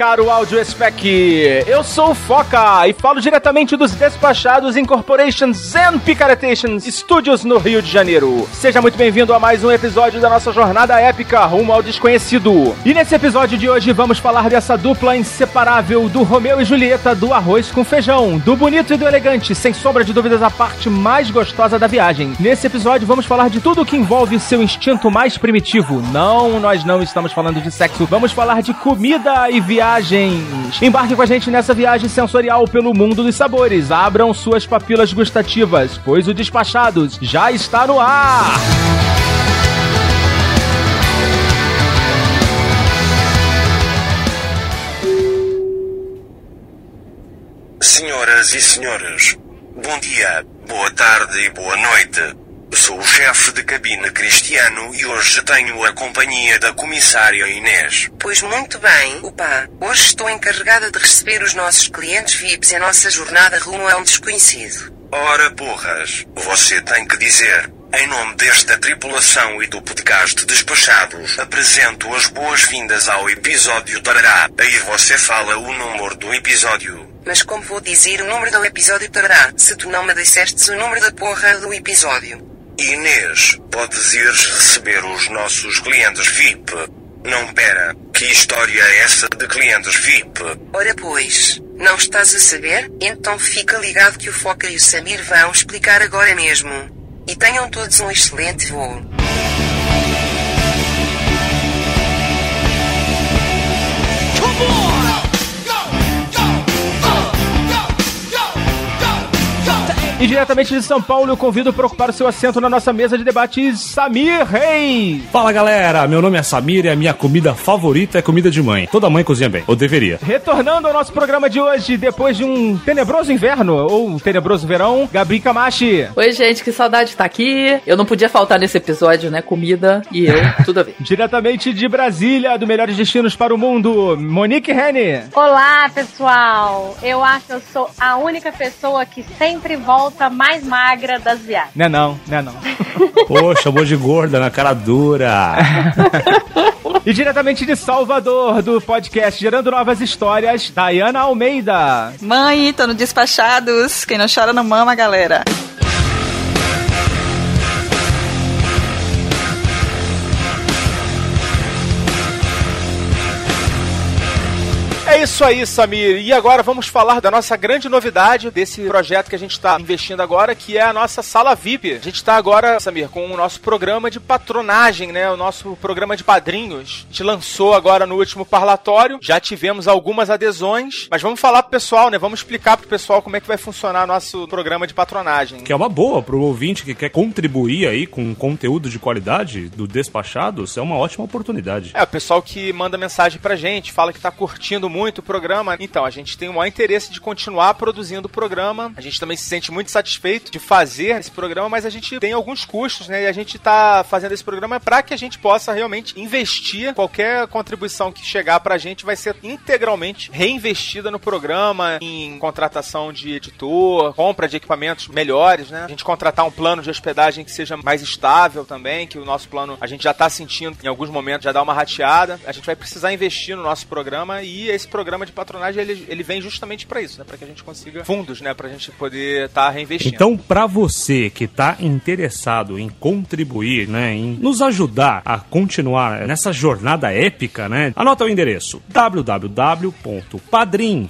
Caro Audio Spec! Eu sou o Foca e falo diretamente dos despachados Incorporations and Picaretations Studios no Rio de Janeiro. Seja muito bem-vindo a mais um episódio da nossa jornada épica rumo ao desconhecido. E nesse episódio de hoje vamos falar dessa dupla inseparável do Romeu e Julieta do arroz com feijão, do bonito e do elegante, sem sombra de dúvidas a parte mais gostosa da viagem. Nesse episódio vamos falar de tudo o que envolve seu instinto mais primitivo. Não, nós não estamos falando de sexo, vamos falar de comida e viagens. Embarque com a gente nessa viagem sensorial pelo mundo dos sabores. Abram suas papilas gustativas, pois o Despachados já está no ar. Senhoras e senhores, bom dia, boa tarde e boa noite. Sou o chefe de cabine Cristiano e hoje tenho a companhia da comissária Inês. Pois muito bem, opa. Hoje estou encarregada de receber os nossos clientes VIPs em nossa jornada rumo a um desconhecido. Ora porras, você tem que dizer. Em nome desta tripulação e do podcast Despachados, apresento as boas-vindas ao episódio Tarará. Aí você fala o número do episódio. Mas como vou dizer o número do episódio tarará, se tu não me dissestes o número da porra do episódio? Inês, podes ir receber os nossos clientes VIP. Não pera, que história é essa de clientes VIP? Ora pois, não estás a saber? Então fica ligado que o Foca e o Samir vão explicar agora mesmo. E tenham todos um excelente voo. E diretamente de São Paulo, eu convido para ocupar o seu assento na nossa mesa de debates, Samir Reis. Fala galera, meu nome é Samir e a minha comida favorita é comida de mãe. Toda mãe cozinha bem, ou deveria. Retornando ao nosso programa de hoje, depois de um tenebroso inverno, ou um tenebroso verão, Gabi Camachi. Oi, gente, que saudade de estar aqui. Eu não podia faltar nesse episódio, né? Comida e eu, tudo a ver. Diretamente de Brasília, do Melhores Destinos para o Mundo, Monique Rene. Olá, pessoal. Eu acho que eu sou a única pessoa que sempre volta mais magra das viagens. Não é não, não é não. Pô, chamou de gorda na cara dura. E diretamente de Salvador, do podcast Gerando Novas Histórias, Dayana Almeida. Mãe, tô no Despachados. Quem não chora não mama, galera. É isso aí, Samir. E agora vamos falar da nossa grande novidade desse projeto que a gente está investindo agora, que é a nossa sala VIP. A gente está agora, Samir, com o nosso programa de patronagem, né? O nosso programa de padrinhos. A gente lançou agora no último parlatório. Já tivemos algumas adesões, mas vamos falar pro pessoal, né? Vamos explicar pro pessoal como é que vai funcionar nosso programa de patronagem. Que é uma boa pro ouvinte que quer contribuir aí com conteúdo de qualidade do Despachados, é uma ótima oportunidade. É, o pessoal que manda mensagem pra gente, fala que tá curtindo muito o programa. Então, a gente tem o maior interesse de continuar produzindo o programa. A gente também se sente muito satisfeito de fazer esse programa, mas a gente tem alguns custos, né? E a gente tá fazendo esse programa para que a gente possa realmente investir. Qualquer contribuição que chegar pra gente vai ser integralmente reinvestida no programa, em contratação de editor, compra de equipamentos melhores, né? A gente contratar um plano de hospedagem que seja mais estável também, que o nosso plano a gente já tá sentindo em alguns momentos já dá uma rateada. A gente vai precisar investir no nosso programa e esse programa de patronagem ele, ele vem justamente para isso, né? Para que a gente consiga fundos, né? Pra gente poder estar tá reinvestindo. Então, para você que tá interessado em contribuir, né, em nos ajudar a continuar nessa jornada épica, né? Anota o endereço: www.padrim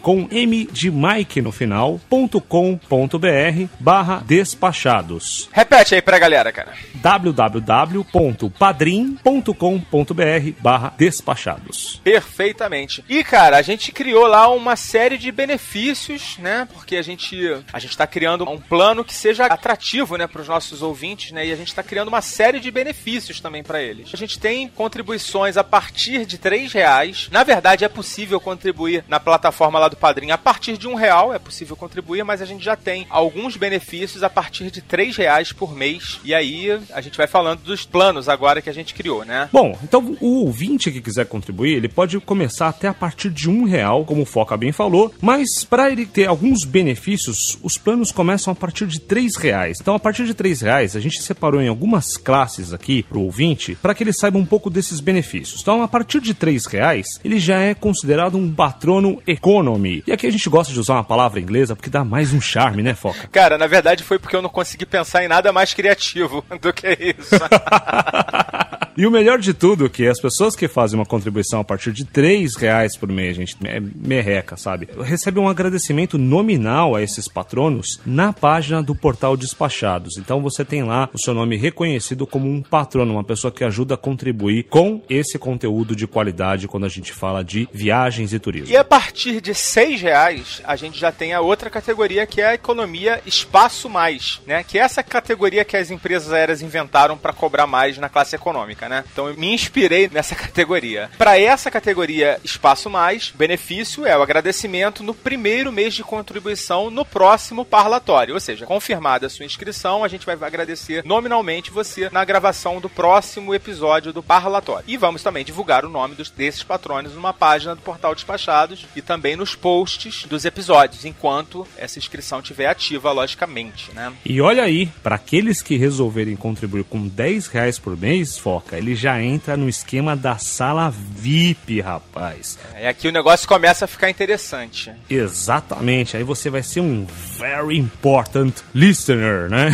com m de Mike no final.com.br/barra despachados. Repete aí pra galera, cara. www.padrim.com.br barra despachados. Perfeitamente. E, cara, a gente gente criou lá uma série de benefícios, né? Porque a gente a gente está criando um plano que seja atrativo, né, para os nossos ouvintes, né? E a gente está criando uma série de benefícios também para eles. A gente tem contribuições a partir de três reais. Na verdade, é possível contribuir na plataforma lá do Padrinho a partir de um real, é possível contribuir, mas a gente já tem alguns benefícios a partir de três reais por mês. E aí a gente vai falando dos planos agora que a gente criou, né? Bom, então o ouvinte que quiser contribuir, ele pode começar até a partir de um real, como o Foca bem falou, mas para ele ter alguns benefícios, os planos começam a partir de três reais. Então, a partir de três reais, a gente separou em algumas classes aqui pro ouvinte para que ele saiba um pouco desses benefícios. Então, a partir de três reais, ele já é considerado um patrono economy. E aqui a gente gosta de usar uma palavra inglesa porque dá mais um charme, né, Foca? Cara, na verdade foi porque eu não consegui pensar em nada mais criativo do que isso. E o melhor de tudo é que as pessoas que fazem uma contribuição a partir de 3 reais por mês, gente, é merreca, sabe? Recebem um agradecimento nominal a esses patronos na página do portal Despachados. Então você tem lá o seu nome reconhecido como um patrono, uma pessoa que ajuda a contribuir com esse conteúdo de qualidade quando a gente fala de viagens e turismo. E a partir de 6 reais, a gente já tem a outra categoria que é a economia espaço mais, né? Que é essa categoria que as empresas aéreas inventaram para cobrar mais na classe econômica, né? Então eu me inspirei nessa categoria. Para essa categoria espaço mais, benefício é o agradecimento no primeiro mês de contribuição no próximo parlatório, ou seja, confirmada a sua inscrição, a gente vai agradecer nominalmente você na gravação do próximo episódio do parlatório. E vamos também divulgar o nome dos, desses patronos numa página do portal Despachados e também nos posts dos episódios, enquanto essa inscrição estiver ativa, logicamente, né? E olha aí, para aqueles que resolverem contribuir com 10 reais por mês, foca, ele já entra no esquema da sala VIP, rapaz. É aqui o negócio começa a ficar interessante. Exatamente, aí você vai ser um very important listener, né?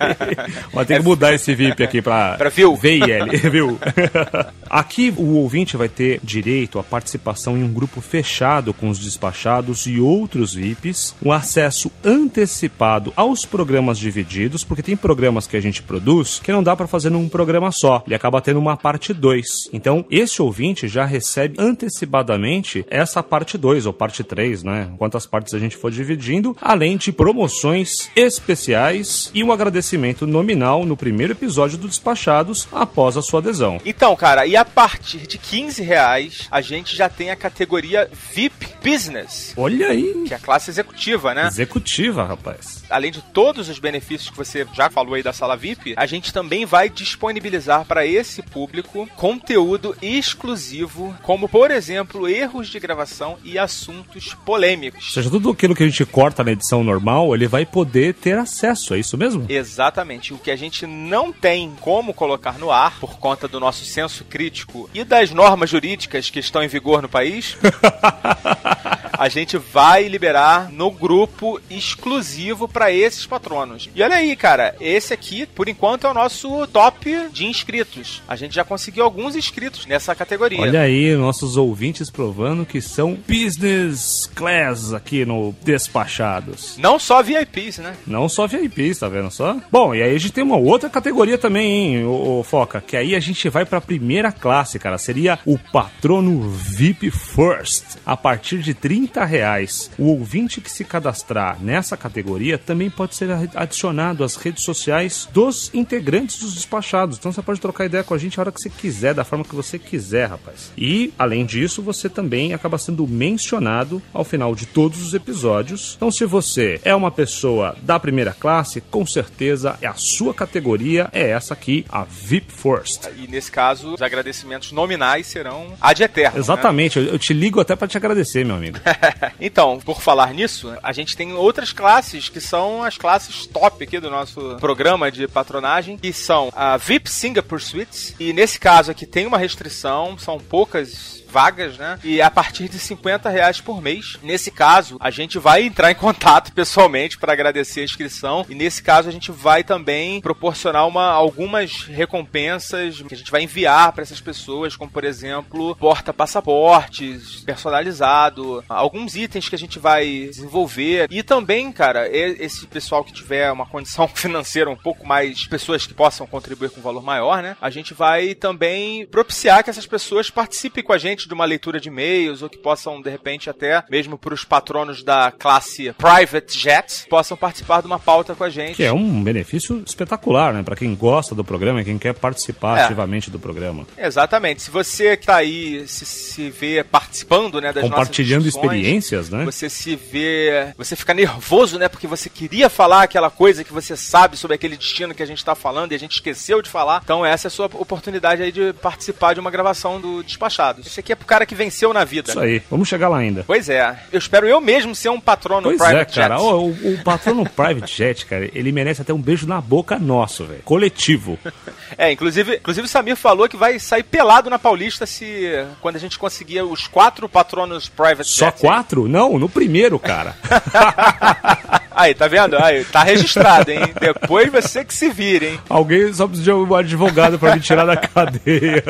vai ter que mudar esse VIP aqui pra, pra viu? VIL, viu? aqui o ouvinte vai ter direito à participação em um grupo fechado com os despachados e outros VIPs, o um acesso antecipado aos programas divididos, porque tem programas que a gente produz que não dá para fazer num programa só. Acaba tendo uma parte 2. Então, esse ouvinte já recebe antecipadamente essa parte 2 ou parte 3, né? Quantas partes a gente for dividindo, além de promoções especiais e um agradecimento nominal no primeiro episódio do Despachados após a sua adesão. Então, cara, e a partir de 15 reais, a gente já tem a categoria VIP Business. Olha aí! Que é a classe executiva, né? Executiva, rapaz. Além de todos os benefícios que você já falou aí da sala VIP, a gente também vai disponibilizar para esse público conteúdo exclusivo, como por exemplo, erros de gravação e assuntos polêmicos. Ou seja, tudo aquilo que a gente corta na edição normal, ele vai poder ter acesso, é isso mesmo? Exatamente. O que a gente não tem como colocar no ar, por conta do nosso senso crítico e das normas jurídicas que estão em vigor no país, a gente vai liberar no grupo exclusivo para esses patronos. E olha aí, cara, esse aqui, por enquanto, é o nosso top de inscritos. A gente já conseguiu alguns inscritos nessa categoria. Olha aí, nossos ouvintes provando que são business class aqui no Despachados. Não só VIPs, né? Não só VIPs, tá vendo só? Bom, e aí a gente tem uma outra categoria também, hein, ô, ô Foca, que aí a gente vai pra primeira classe, cara. Seria o patrono VIP First. A partir de 30 reais. O ouvinte que se cadastrar nessa categoria também pode ser adicionado às redes sociais dos integrantes dos despachados. Então você pode trocar ideia com a gente a hora que você quiser, da forma que você quiser, rapaz. E, além disso, você também acaba sendo mencionado ao final de todos os episódios. Então, se você é uma pessoa da primeira classe, com certeza é a sua categoria, é essa aqui, a VIP First. E nesse caso, os agradecimentos nominais serão ad eterno. Exatamente, né? eu, eu te ligo até para te agradecer, meu amigo. então, por falar nisso, a gente tem outras classes que são as classes top aqui do nosso programa de patronagem, que são a VIP Singapore Suites. E nesse caso aqui tem uma restrição, são poucas vagas, né? E a partir de 50 reais por mês. Nesse caso, a gente vai entrar em contato pessoalmente para agradecer a inscrição. E nesse caso, a gente vai também proporcionar uma, algumas recompensas que a gente vai enviar para essas pessoas, como por exemplo, porta-passaportes personalizado, alguns itens que a gente vai desenvolver. E também, cara, esse pessoal que tiver uma condição financeira um pouco mais, pessoas que possam contribuir com um valor maior, né? A gente vai também propiciar que essas pessoas participem com a gente de uma leitura de e-mails, ou que possam, de repente, até mesmo para os patronos da classe Private Jet, possam participar de uma pauta com a gente. Que é um benefício espetacular, né? Pra quem gosta do programa e quem quer participar É. ativamente do programa. Exatamente. Se você que tá aí se, se vê participando, né, das Compartilhando experiências, né? Você se vê. Você fica nervoso, né? Porque você queria falar aquela coisa que você sabe sobre aquele destino que a gente tá falando e a gente esqueceu de falar. Então, essa é a sua oportunidade aí de participar de uma gravação do Despachados. Esse aqui é pro cara que venceu na vida. Isso aí. Vamos chegar lá ainda. Pois é. Eu espero eu mesmo ser um patrono Pois Private é, cara. Jet. O, o, o patrono Private Jet, cara, ele merece até um beijo na boca nosso, velho. Coletivo. É, inclusive, inclusive o Samir falou que vai sair pelado na Paulista se quando a gente conseguir os quatro patronos Private Só Jets aí. quatro? Não, no primeiro, cara. Aí, tá vendo? Aí, tá registrado, hein? Depois você que se vira, hein? Alguém só precisa de um advogado pra me tirar da cadeia.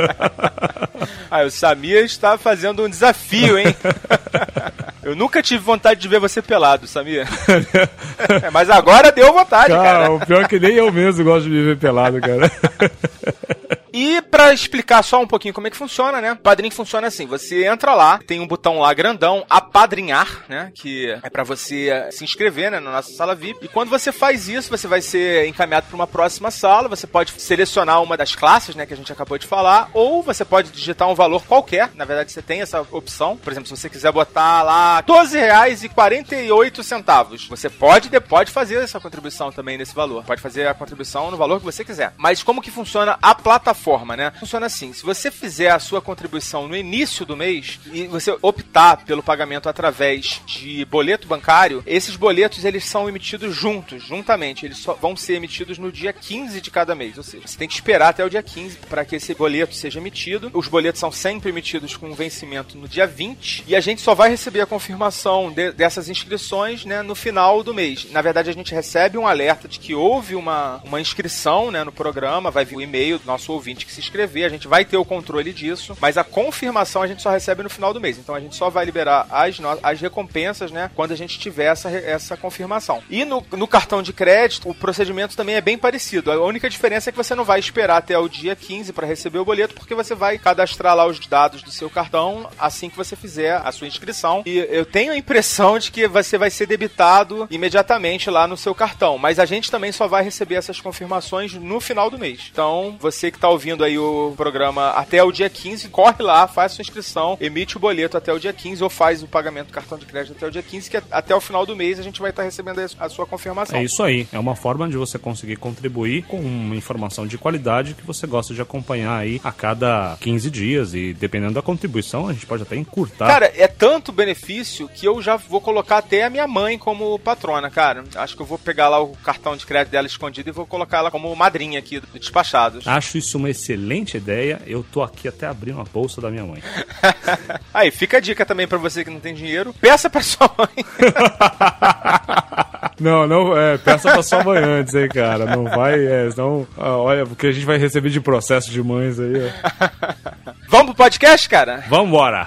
Aí, o Samir está fazendo um desafio, hein? Eu nunca tive vontade de ver você pelado, Samir. É, mas agora deu vontade, Cara, cara. o pior é que nem eu mesmo gosto de me ver pelado, cara. E pra explicar só um pouquinho como é que funciona, né? O padrinho funciona assim: você entra lá, tem um botão lá grandão, apadrinhar, né? Que é pra você se inscrever, né? Na nossa sala VIP. E quando você faz isso, você vai ser encaminhado pra uma próxima sala. Você pode selecionar uma das classes, né? Que a gente acabou de falar. Ou você pode digitar um valor qualquer. Na verdade, você tem essa opção. Por exemplo, se você quiser botar lá R$ 12,48 Você pode, de- pode fazer essa contribuição também nesse valor. Pode fazer a contribuição no valor que você quiser. Mas como que funciona a plataforma, né? Funciona assim: se você fizer a sua contribuição no início do mês e você optar pelo pagamento através de boleto bancário, esses boletos eles são emitidos juntos, juntamente. Eles só vão ser emitidos no dia 15 de cada mês. Ou seja, você tem que esperar até o dia 15 para que esse boleto seja emitido. Os boletos são sempre emitidos com vencimento no dia 20 e a gente só vai receber a confirmação de- dessas inscrições né, no final do mês. Na verdade, a gente recebe um alerta de que houve uma, uma inscrição né, no programa, vai vir o e-mail do nosso ouvinte que se inscrever, a gente vai ter o controle disso, mas a confirmação a gente só recebe no final do mês. Então a gente só vai liberar as, as recompensas né, quando a gente tiver essa, essa confirmação. E no, no cartão de crédito, o procedimento também é bem parecido. A única diferença é que você não vai esperar até o dia 15 para receber o boleto, porque você vai cadastrar lá os dados do seu cartão assim que você fizer a sua inscrição. E eu tenho a impressão de que você vai ser debitado imediatamente lá no seu cartão, mas a gente também só vai receber essas confirmações no final do mês. Então, você que está ouvindo aí o programa até o dia 15, corre lá, faz sua inscrição, emite o boleto até o dia 15 ou faz o pagamento do cartão de crédito até o dia 15, que até o final do mês a gente vai estar recebendo a sua confirmação. É isso aí. É uma forma de você conseguir contribuir com uma informação de qualidade que você gosta de acompanhar aí a cada 15 dias. E dependendo da contribuição, a gente pode até encurtar. Cara, é tanto benefício que eu já vou colocar até a minha mãe como patrona, cara. Acho que eu vou pegar lá o cartão de crédito dela escondido e vou colocar ela como madrinha aqui do Despachados. Acho isso uma excelente ideia. Eu tô aqui até abrindo a bolsa da minha mãe. Aí, fica a dica também pra você que não tem dinheiro. Peça pra sua mãe. Não, não, é, peça pra sua mãe antes, hein, cara. Não vai, é, senão, ah, olha, porque a gente vai receber de processo de mães aí, ó. Vamos pro podcast, cara? Vambora!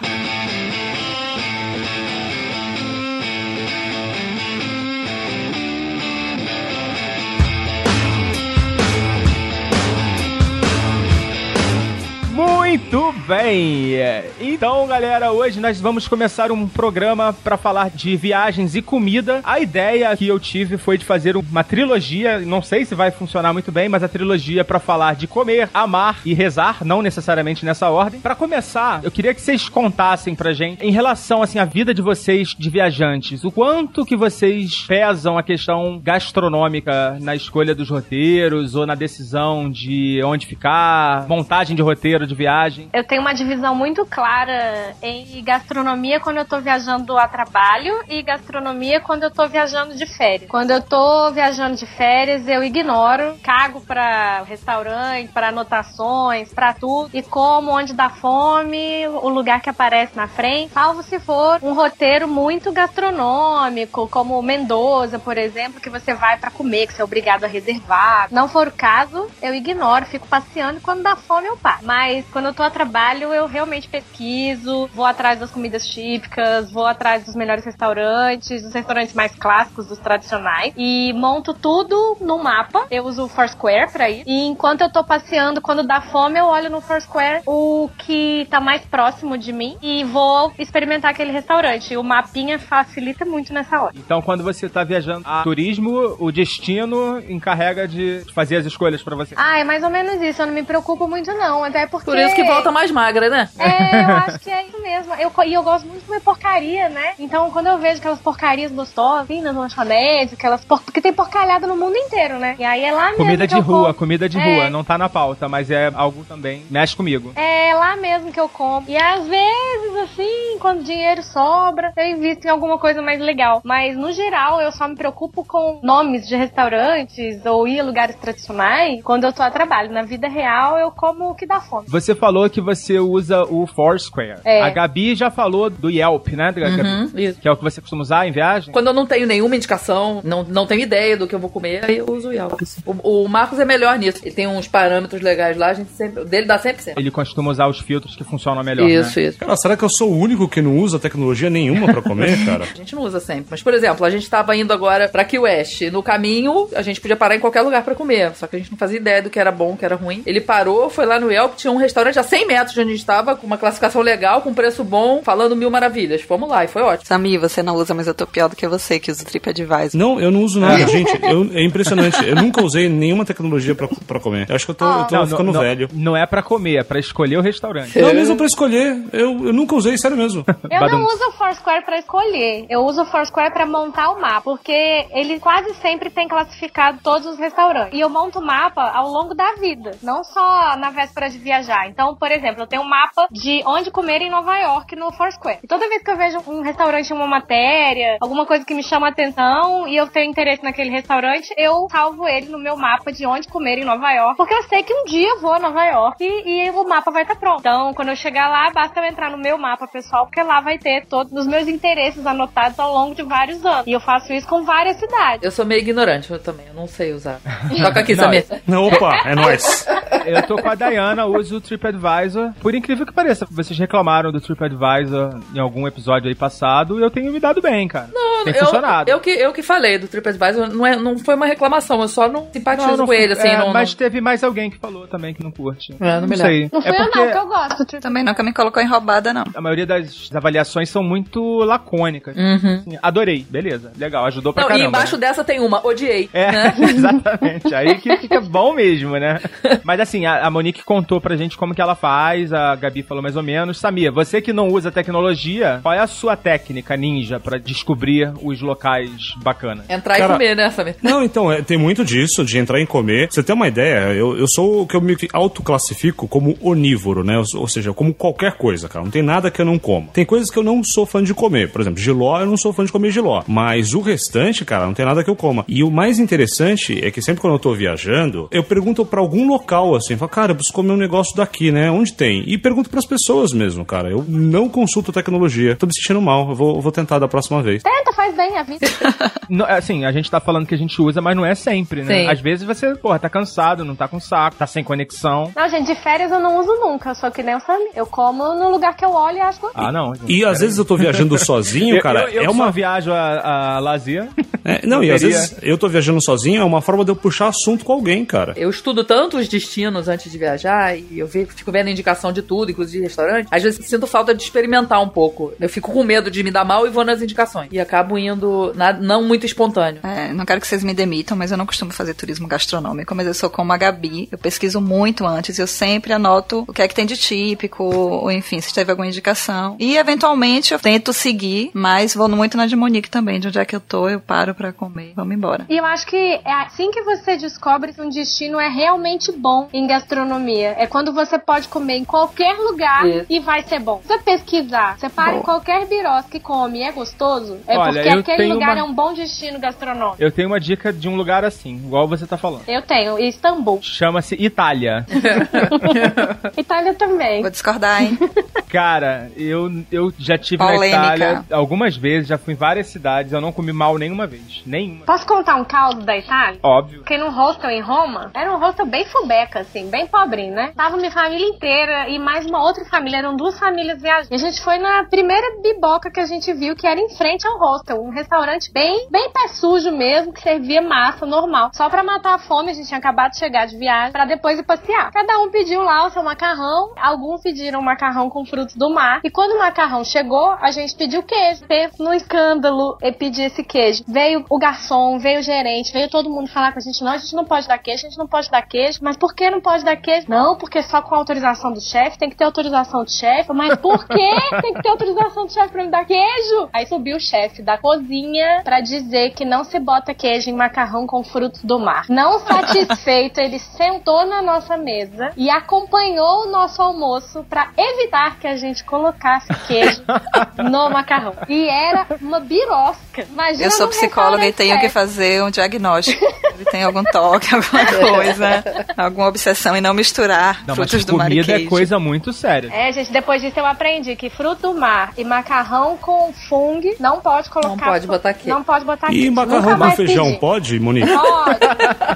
¡Mu! Muito bem! Então, galera, hoje nós vamos começar um programa para falar de viagens e comida. A ideia que eu tive foi de fazer uma trilogia, não sei se vai funcionar muito bem, mas a trilogia para falar de comer, amar e rezar, não necessariamente nessa ordem. Para começar, eu queria que vocês contassem pra gente em relação assim à vida de vocês de viajantes, o quanto que vocês pesam a questão gastronômica na escolha dos roteiros ou na decisão de onde ficar, montagem de roteiro de viagem. Eu tenho uma divisão muito clara em gastronomia quando eu tô viajando a trabalho e gastronomia quando eu tô viajando de férias. Quando eu tô viajando de férias, eu ignoro, cago pra restaurante, pra anotações, pra tudo e como onde dá fome, o lugar que aparece na frente, salvo se for um roteiro muito gastronômico, como Mendoza, por exemplo, que você vai pra comer, que você é obrigado a reservar. Não for o caso, eu ignoro, fico passeando e quando dá fome eu paro. Mas quando eu tô a trabalho, eu realmente pesquiso, vou atrás das comidas típicas, vou atrás dos melhores restaurantes, dos restaurantes mais clássicos, dos tradicionais, e monto tudo no mapa. Eu uso o Foursquare pra ir. E enquanto eu tô passeando, quando dá fome, eu olho no Foursquare o que tá mais próximo de mim e vou experimentar aquele restaurante. O mapinha facilita muito nessa hora. Então, quando você tá viajando a turismo, o destino encarrega de fazer as escolhas pra você. Ah, é mais ou menos isso. Eu não me preocupo muito, não. Até porque. Por isso que volta mais magra, né? É, eu acho que é isso mesmo. Eu, e eu gosto muito de comer porcaria, né? Então, quando eu vejo aquelas porcarias gostosas, assim, nas lanchonetes, aquelas por... Porque tem porcalhada no mundo inteiro, né? E aí é lá mesmo Comida que de eu rua, como. comida de É. rua. Não tá na pauta, mas é algo também mexe comigo. É lá mesmo que eu como. E às vezes, assim, quando dinheiro sobra, eu invisto em alguma coisa mais legal. Mas no geral, eu só me preocupo com nomes de restaurantes ou ir a lugares tradicionais quando eu tô a trabalho. Na vida real, eu como o que dá fome. Você falou que você usa o Foursquare. É. A Gabi já falou do Yelp, né, Gabi? Uhum, isso. Que é o que você costuma usar em viagem? Quando eu não tenho nenhuma indicação, não, não tenho ideia do que eu vou comer, aí eu uso o Yelp. O, o Marcos é melhor nisso. Ele tem uns parâmetros legais lá, a gente sempre. Dele dá sempre certo. Ele costuma usar os filtros que funcionam melhor, Isso, né? isso. Cara, será que eu sou o único que não usa tecnologia nenhuma pra comer, cara? A gente não usa sempre. Mas, por exemplo, a gente tava indo agora pra Key West. No caminho, a gente podia parar em qualquer lugar pra comer. Só que a gente não fazia ideia do que era bom, o que era ruim. Ele parou, foi lá no Yelp, tinha um restaurante a 100 metros de onde a gente tava, com uma classificação legal, com preço bom, falando mil maravilhas. Fomos lá e foi ótimo. Sami, você não usa, mas eu tô pior do que você, que usa o TripAdvisor. Não, eu não uso nada, gente. Eu- é impressionante. Eu nunca usei nenhuma tecnologia pra, pra comer. Eu acho que eu tô, eu tô Não, ficando não, velho. Não é pra comer, é pra escolher o restaurante. Não, mesmo pra escolher. Eu, eu nunca usei, sério mesmo. Eu Badum. não uso o Foursquare pra escolher. Eu uso o Foursquare pra montar o mapa, porque ele quase sempre tem classificado todos os restaurantes. E eu monto o mapa ao longo da vida, não só na véspera de viajar. Então, por exemplo, eu tenho um mapa de onde comer em Nova York no Foursquare. E toda vez que eu vejo um restaurante em uma matéria, alguma coisa que me chama a atenção e eu tenho interesse naquele restaurante, eu salvo ele no meu mapa de onde comer em Nova York, porque eu sei que um dia eu vou a Nova York e, e o mapa vai estar pronto. Então, quando eu chegar lá, basta eu entrar no meu mapa pessoal, porque lá vai ter todos os meus interesses anotados ao longo de vários anos. E eu faço isso com várias cidades. Eu sou meio ignorante eu também, eu não sei usar. Toca aqui, Samir. Opa, é nóis. Eu tô com a Dayana, uso o TripAdvisor. Por incrível que pareça, vocês reclamaram do TripAdvisor em algum episódio aí passado e eu tenho me dado bem, cara. Tem eu, funcionado. Eu que, eu que falei do TripAdvisor, não, é, não foi uma reclamação, eu só não simpatizo Não, não com ele, assim. é, não, mas não- teve mais alguém que falou também que não curte. É, não me sei. Não é foi eu porque não, que eu gosto. Tipo, Também nunca me colocou em roubada, não. a maioria das avaliações são muito lacônicas. Uhum. Assim, adorei, beleza, legal, ajudou pra Não, caramba. e embaixo né? dessa tem uma, odiei. É, né? exatamente. Aí que fica bom mesmo, né? Mas assim, a, a Monique contou pra gente como que ela faz, a Gabi falou mais ou menos. Samia, você que não usa tecnologia, qual é a sua técnica ninja pra descobrir os locais bacanas? Entrar Cara, e comer, né, Samir? Não, então, é, tem muito disso, de entrar em comer. Você tem uma ideia, eu, eu sou o que eu me autoclassifico como onívoro, né? Ou, ou seja, eu como qualquer coisa, cara. Não tem nada que eu não como. Tem coisas que eu não sou fã de comer. Por exemplo, giló, eu não sou fã de comer giló. Mas o restante, cara, não tem nada que eu coma. E o mais interessante é que sempre quando eu tô viajando, eu pergunto pra algum local, assim, falo, cara, eu preciso comer um negócio daqui, né? Onde tem? E pergunto pras pessoas mesmo, cara. Eu não consulto tecnologia. Tô me sentindo mal. Eu vou, eu vou tentar da próxima vez. Tenta, faz bem a vida. No- assim, a gente tá falando que a gente usa, mas não é sempre, né? Sim. Às vezes você, porra, tá cansado, não tá com saco, tá sem conexão. Não, gente, de férias eu não uso nunca, só que nem o. Eu como no lugar que eu olho e acho gostoso. Ah, não. gente, E às vezes eu tô viajando sozinho, Eu- cara. eu, eu é só uma viajo a, a lazer. É, não, e às vezes eu tô viajando sozinho, é uma forma de eu puxar assunto com alguém, cara. Eu estudo tanto os destinos antes de viajar e eu ve- fico vendo indicação de tudo, inclusive de restaurante. Às vezes sinto falta de experimentar um pouco. Eu fico com medo de me dar mal e vou nas indicações. E acabo indo na- não muito espontâneo. É, não quero que vocês me demitam, mas eu não costumo fazer turismo gastronômico, mas eu sou como a Gabi, eu pesquiso muito antes, eu sempre anoto o que é que tem de típico, ou enfim, se teve alguma indicação. E eventualmente eu tento seguir, mas vou muito na de Monique também, de onde é que eu tô, eu paro pra comer, vamos embora. E eu acho que é assim que você descobre se um destino é realmente bom em gastronomia. É quando você pode comer em qualquer lugar Isso. e vai ser bom. Se você pesquisar, você para em qualquer birosca e come e é gostoso, é Olha, porque aquele lugar uma- é um bom destino gastronômico. Eu tenho uma dica de um lugar assim, igual você tá falando. Eu tenho, Istambul. Chama-se Itália. Itália também. Vou discordar, hein? Cara, eu, eu já tive Polêmica. na Itália algumas vezes, já fui em várias cidades, eu não comi mal nenhuma vez. Nenhuma. Posso contar um caos da Itália? Óbvio. Fiquei num hostel em Roma. Era um hostel bem fubeca, assim, bem pobrinho, né? Tava minha família inteira e mais uma outra família. Eram duas famílias viajando. E a gente foi na primeira biboca que a gente viu, que era em frente ao hostel. Um restaurante bem, bem pé sujo mesmo, que servia massa normal. Só pra matar a fome, a gente tinha acabado de chegar de viagem, pra depois ir passear. Cada um pediu lá o seu macarrão. Alguns pediram macarrão com frutos do mar. E quando o macarrão chegou, a gente pediu queijo. Teve no escândalo e pedir esse queijo. Veio o garçom, veio o gerente, veio todo mundo falar com a gente. Não, a gente não pode dar queijo, a gente não pode dar queijo. Mas por que não pode dar queijo? Não, porque só com autorização do chefe, tem que ter autorização do chefe. Mas por que tem que ter autorização do chefe pra me dar queijo? Aí subiu o chefe da cozinha pra dizer que não se bota queijo em macarrão com frutos do mar. Não satisfeito, ele sentou na nossa mesa e acompanhou o nosso almoço pra evitar que a gente colocasse queijo no macarrão. E era uma birosca. Imagina Eu sou psicóloga e tenho que fazer um diagnóstico. Ele tem algum toque, alguma coisa, alguma obsessão em não misturar Não, frutos do mar e comida é coisa muito séria. É, gente, depois disso eu aprendi que fruto do mar e macarrão com fungo não pode colocar. Não pode botar queijo. Não pode botar E queijo. macarrão com feijão, pedi. pode, Monique?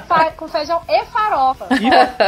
Pode. Com feijão e farofa.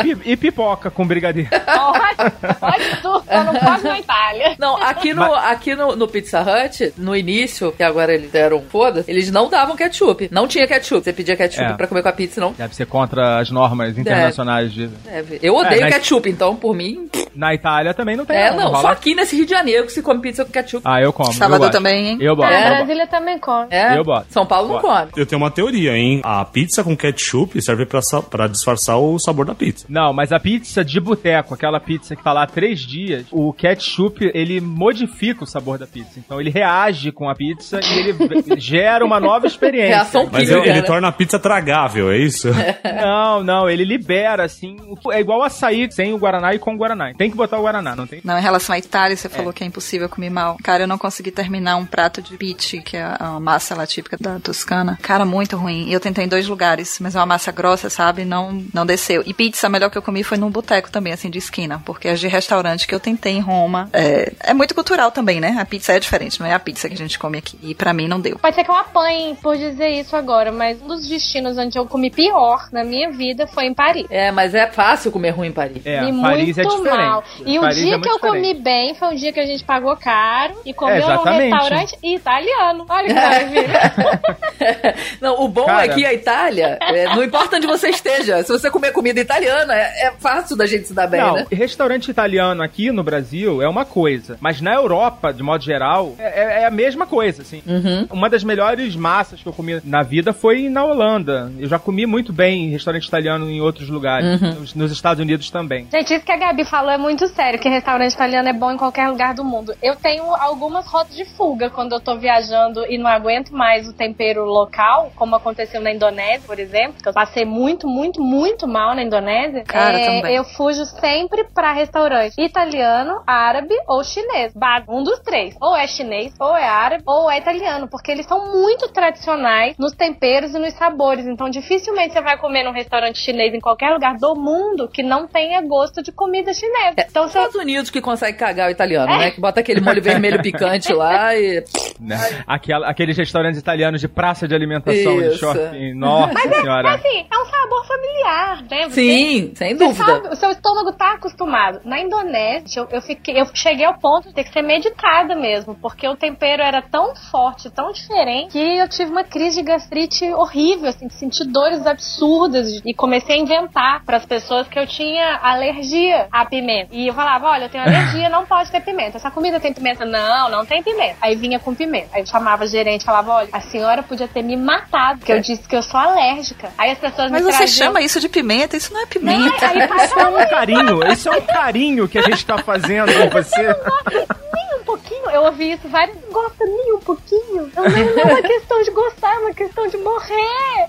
E, e pipoca com brigadeiro. Pode, pode tudo, só não pode na Itália. Não, aqui no, aqui no, no Pizza Hut, no início, que agora eles deram foda, eles não davam ketchup. Não tinha ketchup. Você pedia ketchup É. pra comer com a pizza, não Deve ser contra as normas internacionais de. deve. Eu odeio É, mas- ketchup, então por mim. Na Itália também não tem. É, não, só rola- aqui nesse Rio de Janeiro que se come pizza com ketchup. Ah, eu como. Salvador eu também, hein? Eu boto. É, eu boto. Brasília também come. É, Eu boto. São Paulo não come. Eu tenho uma teoria, hein? A pizza com ketchup serve pra, pra disfarçar o sabor da pizza. Não, mas a pizza de boteco, aquela pizza que tá lá há três dias, o ketchup, ele modifica o sabor da pizza. Então ele reage com a pizza e ele gera uma nova experiência. Reação Mas ele, ele né? torna a pizza tragável, é isso? Não, não, ele libera, assim. É igual açaí, sem o Guaraná e com o Guaraná. Tem que botar o Guaraná, não tem? Não, em relação à Itália, você falou que é impossível comer mal. Cara, eu não consegui terminar um prato de pite, que é a massa lá típica da Toscana. Cara, muito ruim. E eu tentei em dois lugares, mas é uma massa grossa, sabe? Não, não desceu. E pizza, a melhor que eu comi foi num boteco também, assim, de esquina. Porque as de restaurante que eu tentei em Roma é, é muito cultural também, né? A pizza é diferente, não é a pizza que a gente come aqui. E pra mim não deu. Pode ser que eu apanhe por dizer isso agora, mas um dos destinos onde eu comi pior na minha vida foi em Paris. É, mas é fácil comer ruim em Paris. É, e Paris muito é diferente. mal. E o Paris dia é que eu comi diferente. bem foi um dia que a gente pagou caro e comeu É, num restaurante italiano. Olha que maravilha. não, o bom Cara. é que a Itália, é, não importa onde você esteja, se você comer comida italiana, é, é fácil da gente se dar bem, Não, né? restaurante italiano aqui no Brasil é uma coisa, mas na Europa, de modo geral, é, é a mesma coisa, assim. Uhum. Uma das melhores massas que eu comi na vida foi na Holanda. Eu já comi muito bem em restaurante italiano em outros lugares, Uhum. nos, nos Estados Unidos também. Gente, isso que a Gabi falou é muito sério, que restaurante italiano é bom em qualquer lugar do mundo. Eu tenho algumas rotas de fuga quando eu tô viajando e não aguento mais o tempero local, como aconteceu na Indonésia, por exemplo, que eu passei muito, muito, muito mal na Indonésia. Cara, É, também. Eu fujo sempre pra restaurante italiano, árabe ou chinês. Um dos três. Ou é chinês, ou é árabe, ou é italiano, porque eles são muito tradicionais nos temperos e nos sabores. Então, dificilmente você vai comer num restaurante chinês em qualquer lugar do mundo que não tenha gosto de comida chinesa. É, Então, Estados Unidos que consegue cagar o italiano, né? Que bota aquele molho vermelho picante lá e. Né? Aquela, aqueles restaurantes italianos de praça de alimentação de Isso. shopping. Nossa senhora. assim, é um sabor familiar, né? Você- Sim, sem dúvida. sabe, o seu estômago tá acostumado. Na Indonésia, eu, eu, fiquei, eu cheguei ao ponto de ter que ser meditada mesmo, porque o tempero era tão forte, tão diferente, que eu tive uma crise de gastrite horrível, assim, de sentir dores absurdas e comecei a inventar para as pessoas que eu tinha alergia à pimenta. E eu falava, olha, eu tenho alergia, não pode ter pimenta. Essa comida tem pimenta? Não, não tem pimenta. Aí vinha com pimenta. Aí eu chamava a gerente e falava, olha, a senhora podia ter me matado, porque eu disse que eu sou alérgica. Aí as pessoas Mas me você traziam... chama isso de pimenta? Isso não é Não, pimenta. aí Isso é um carinho, isso é um carinho que a gente tá fazendo com você. Eu ouvi isso várias vezes. Gosta nem um pouquinho. Não, não é uma questão de gostar, é uma questão de morrer.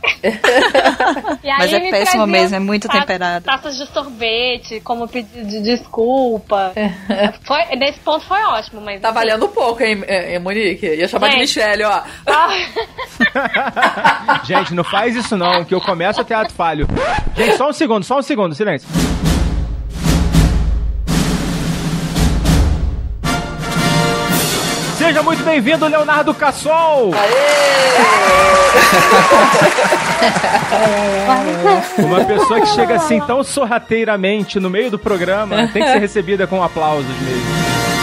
E aí Mas é péssimo mesmo, é muito temperado. Taças de sorvete, como pedido de desculpa. Foi, nesse ponto foi ótimo, mas. Tá valendo pouco, hein, eh, Monique? Ia chamar de Gente. Michelle, ó. Gente, não faz isso não, que eu começo a ter ato falho. Gente, só um segundo, só um segundo, silêncio. Seja muito bem-vindo, Leonardo Cassol! Uma pessoa que chega assim tão sorrateiramente no meio do programa tem que ser recebida com aplausos mesmo.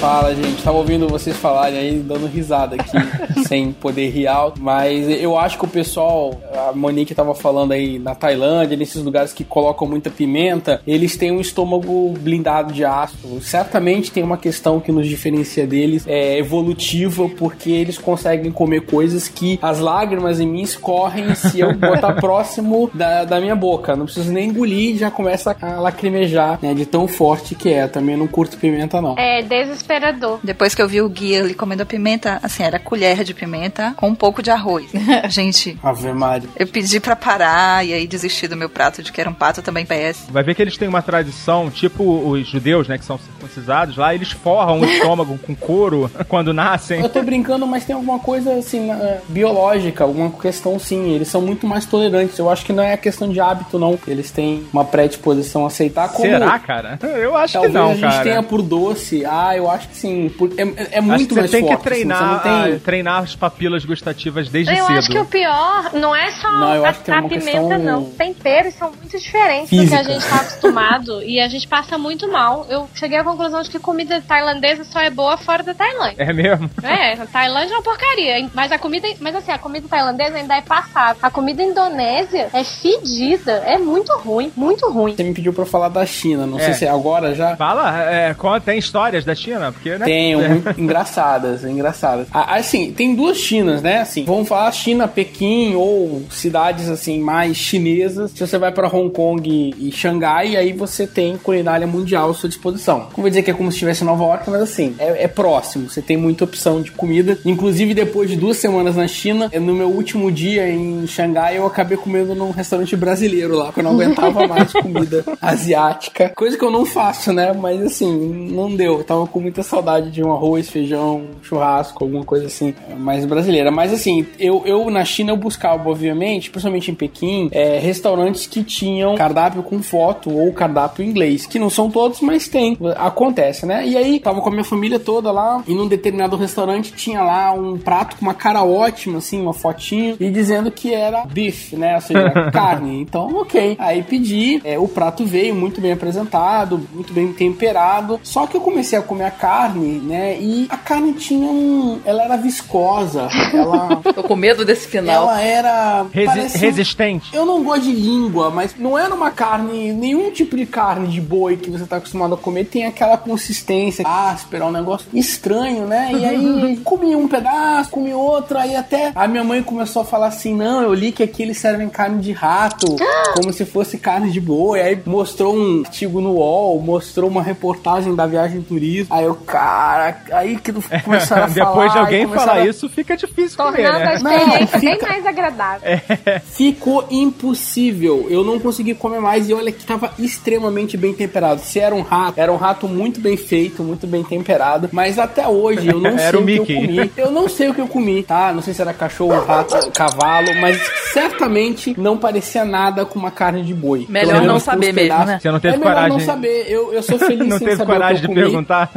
Fala, gente. Tava ouvindo vocês falarem aí, dando risada aqui, sem poder rir alto. Mas eu acho que o pessoal, a Monique tava falando aí na Tailândia, nesses lugares que colocam muita pimenta, eles têm um estômago blindado de aço. Certamente tem uma questão que nos diferencia deles, é evolutiva, porque eles conseguem comer coisas que as lágrimas em mim escorrem se eu botar próximo da, da minha boca. Não preciso nem engolir, já começa a lacrimejar, né? De tão forte que é. Também não curto pimenta, não. É desesperador. Depois que eu vi o guia ali comendo a pimenta, assim, era colher de pimenta com um pouco de arroz. Gente, Ave Maria. eu pedi pra parar e aí desisti do meu prato de que era um pato também PS. Vai ver que eles têm uma tradição, tipo os judeus, né, que são circuncisados lá, eles forram o estômago com couro quando nascem. Eu tô brincando, mas tem alguma coisa assim, eh, biológica, alguma questão sim. Eles são muito mais tolerantes. Eu acho que não é questão de hábito, não. Eles têm uma predisposição a aceitar como. Será, cara? Eu acho Talvez que não, a gente cara. tenha por doce. Ah, eu acho que sim. Por- é, é Acho muito que você mais tem forte. que treinar, assim, você tem... ah, treinar as papilas gustativas desde Eu cedo. acho que o pior não é só Não, eu a, acho que é pimenta, questão não. Os temperos são muito diferentes Física. do que a gente tá acostumado e a gente passa muito mal. Eu cheguei à conclusão de que comida tailandesa só é boa fora da Tailândia. É mesmo? É, a Tailândia é uma porcaria. Mas a comida. Mas assim, a comida tailandesa ainda é passada. A comida indonésia é fedida. É muito ruim. Muito ruim. Você me pediu pra falar da China. Não É. sei se é agora já. Fala, é, conta- tem histórias da China? Porque, né? Tem, É. muito engraçadas, engraçadas. Ah, Assim, tem duas Chinas, né? Assim, vamos falar China, Pequim ou cidades assim mais chinesas. Se você vai pra Hong Kong e, e Xangai, aí você tem culinária mundial à sua disposição. Não vou dizer que é como se estivesse em Nova York, mas assim, é, é próximo. Você tem muita opção de comida. Inclusive, depois de duas semanas na China, no meu último dia em Xangai, eu acabei comendo num restaurante brasileiro lá, porque eu não aguentava mais comida asiática. Coisa que eu não faço, né? Mas assim, não deu. Eu tava com muita saudade de um arroz, feijão, churrasco, alguma coisa assim, mais brasileira. Mas assim, eu, eu na China eu buscava, obviamente, principalmente em Pequim, é, restaurantes que tinham cardápio com foto ou cardápio em inglês. Que não são todos, mas tem. Acontece, né? E aí, tava com a minha família toda lá, e num determinado restaurante tinha lá um prato com uma cara ótima, assim, uma fotinho, e dizendo que era beef, né? Ou seja, carne. Então, ok. Aí pedi, é, o prato veio muito bem apresentado, muito bem temperado. Só que eu comecei a comer a carne, né? E a carne tinha um. Ela era viscosa. Ela. Tô com medo desse final. ela era. Resi- parece- resistente. eu não gosto de língua, mas não era uma carne, nenhum tipo de carne de boi que você tá acostumado a comer tem aquela consistência áspera, um negócio estranho, né? E aí comi um pedaço, comi outro, aí até a minha mãe começou a falar assim: não, eu li que aqui eles servem carne de rato, como se fosse carne de boi. Aí mostrou um artigo no UOL, mostrou uma reportagem da viagem turismo. Aí eu, cara, aí que começaram a falar. Depois de alguém falar a- isso, fica difícil comer, Tornando a né? experiência bem fica- mais agradável. Ficou impossível. Eu não consegui comer mais e olha que tava extremamente bem temperado. Se era um rato, era um rato muito bem feito, muito bem temperado. Mas até hoje eu não Era sei o o, que eu comi. Eu não sei o que eu comi, tá? Não sei se era cachorro, rato, cavalo, mas certamente não parecia nada com uma carne de boi. Melhor não saber mesmo, né? Você não teve é melhor coragem. não saber. Eu, eu sou feliz Não sem teve saber o que coragem eu de comi. perguntar.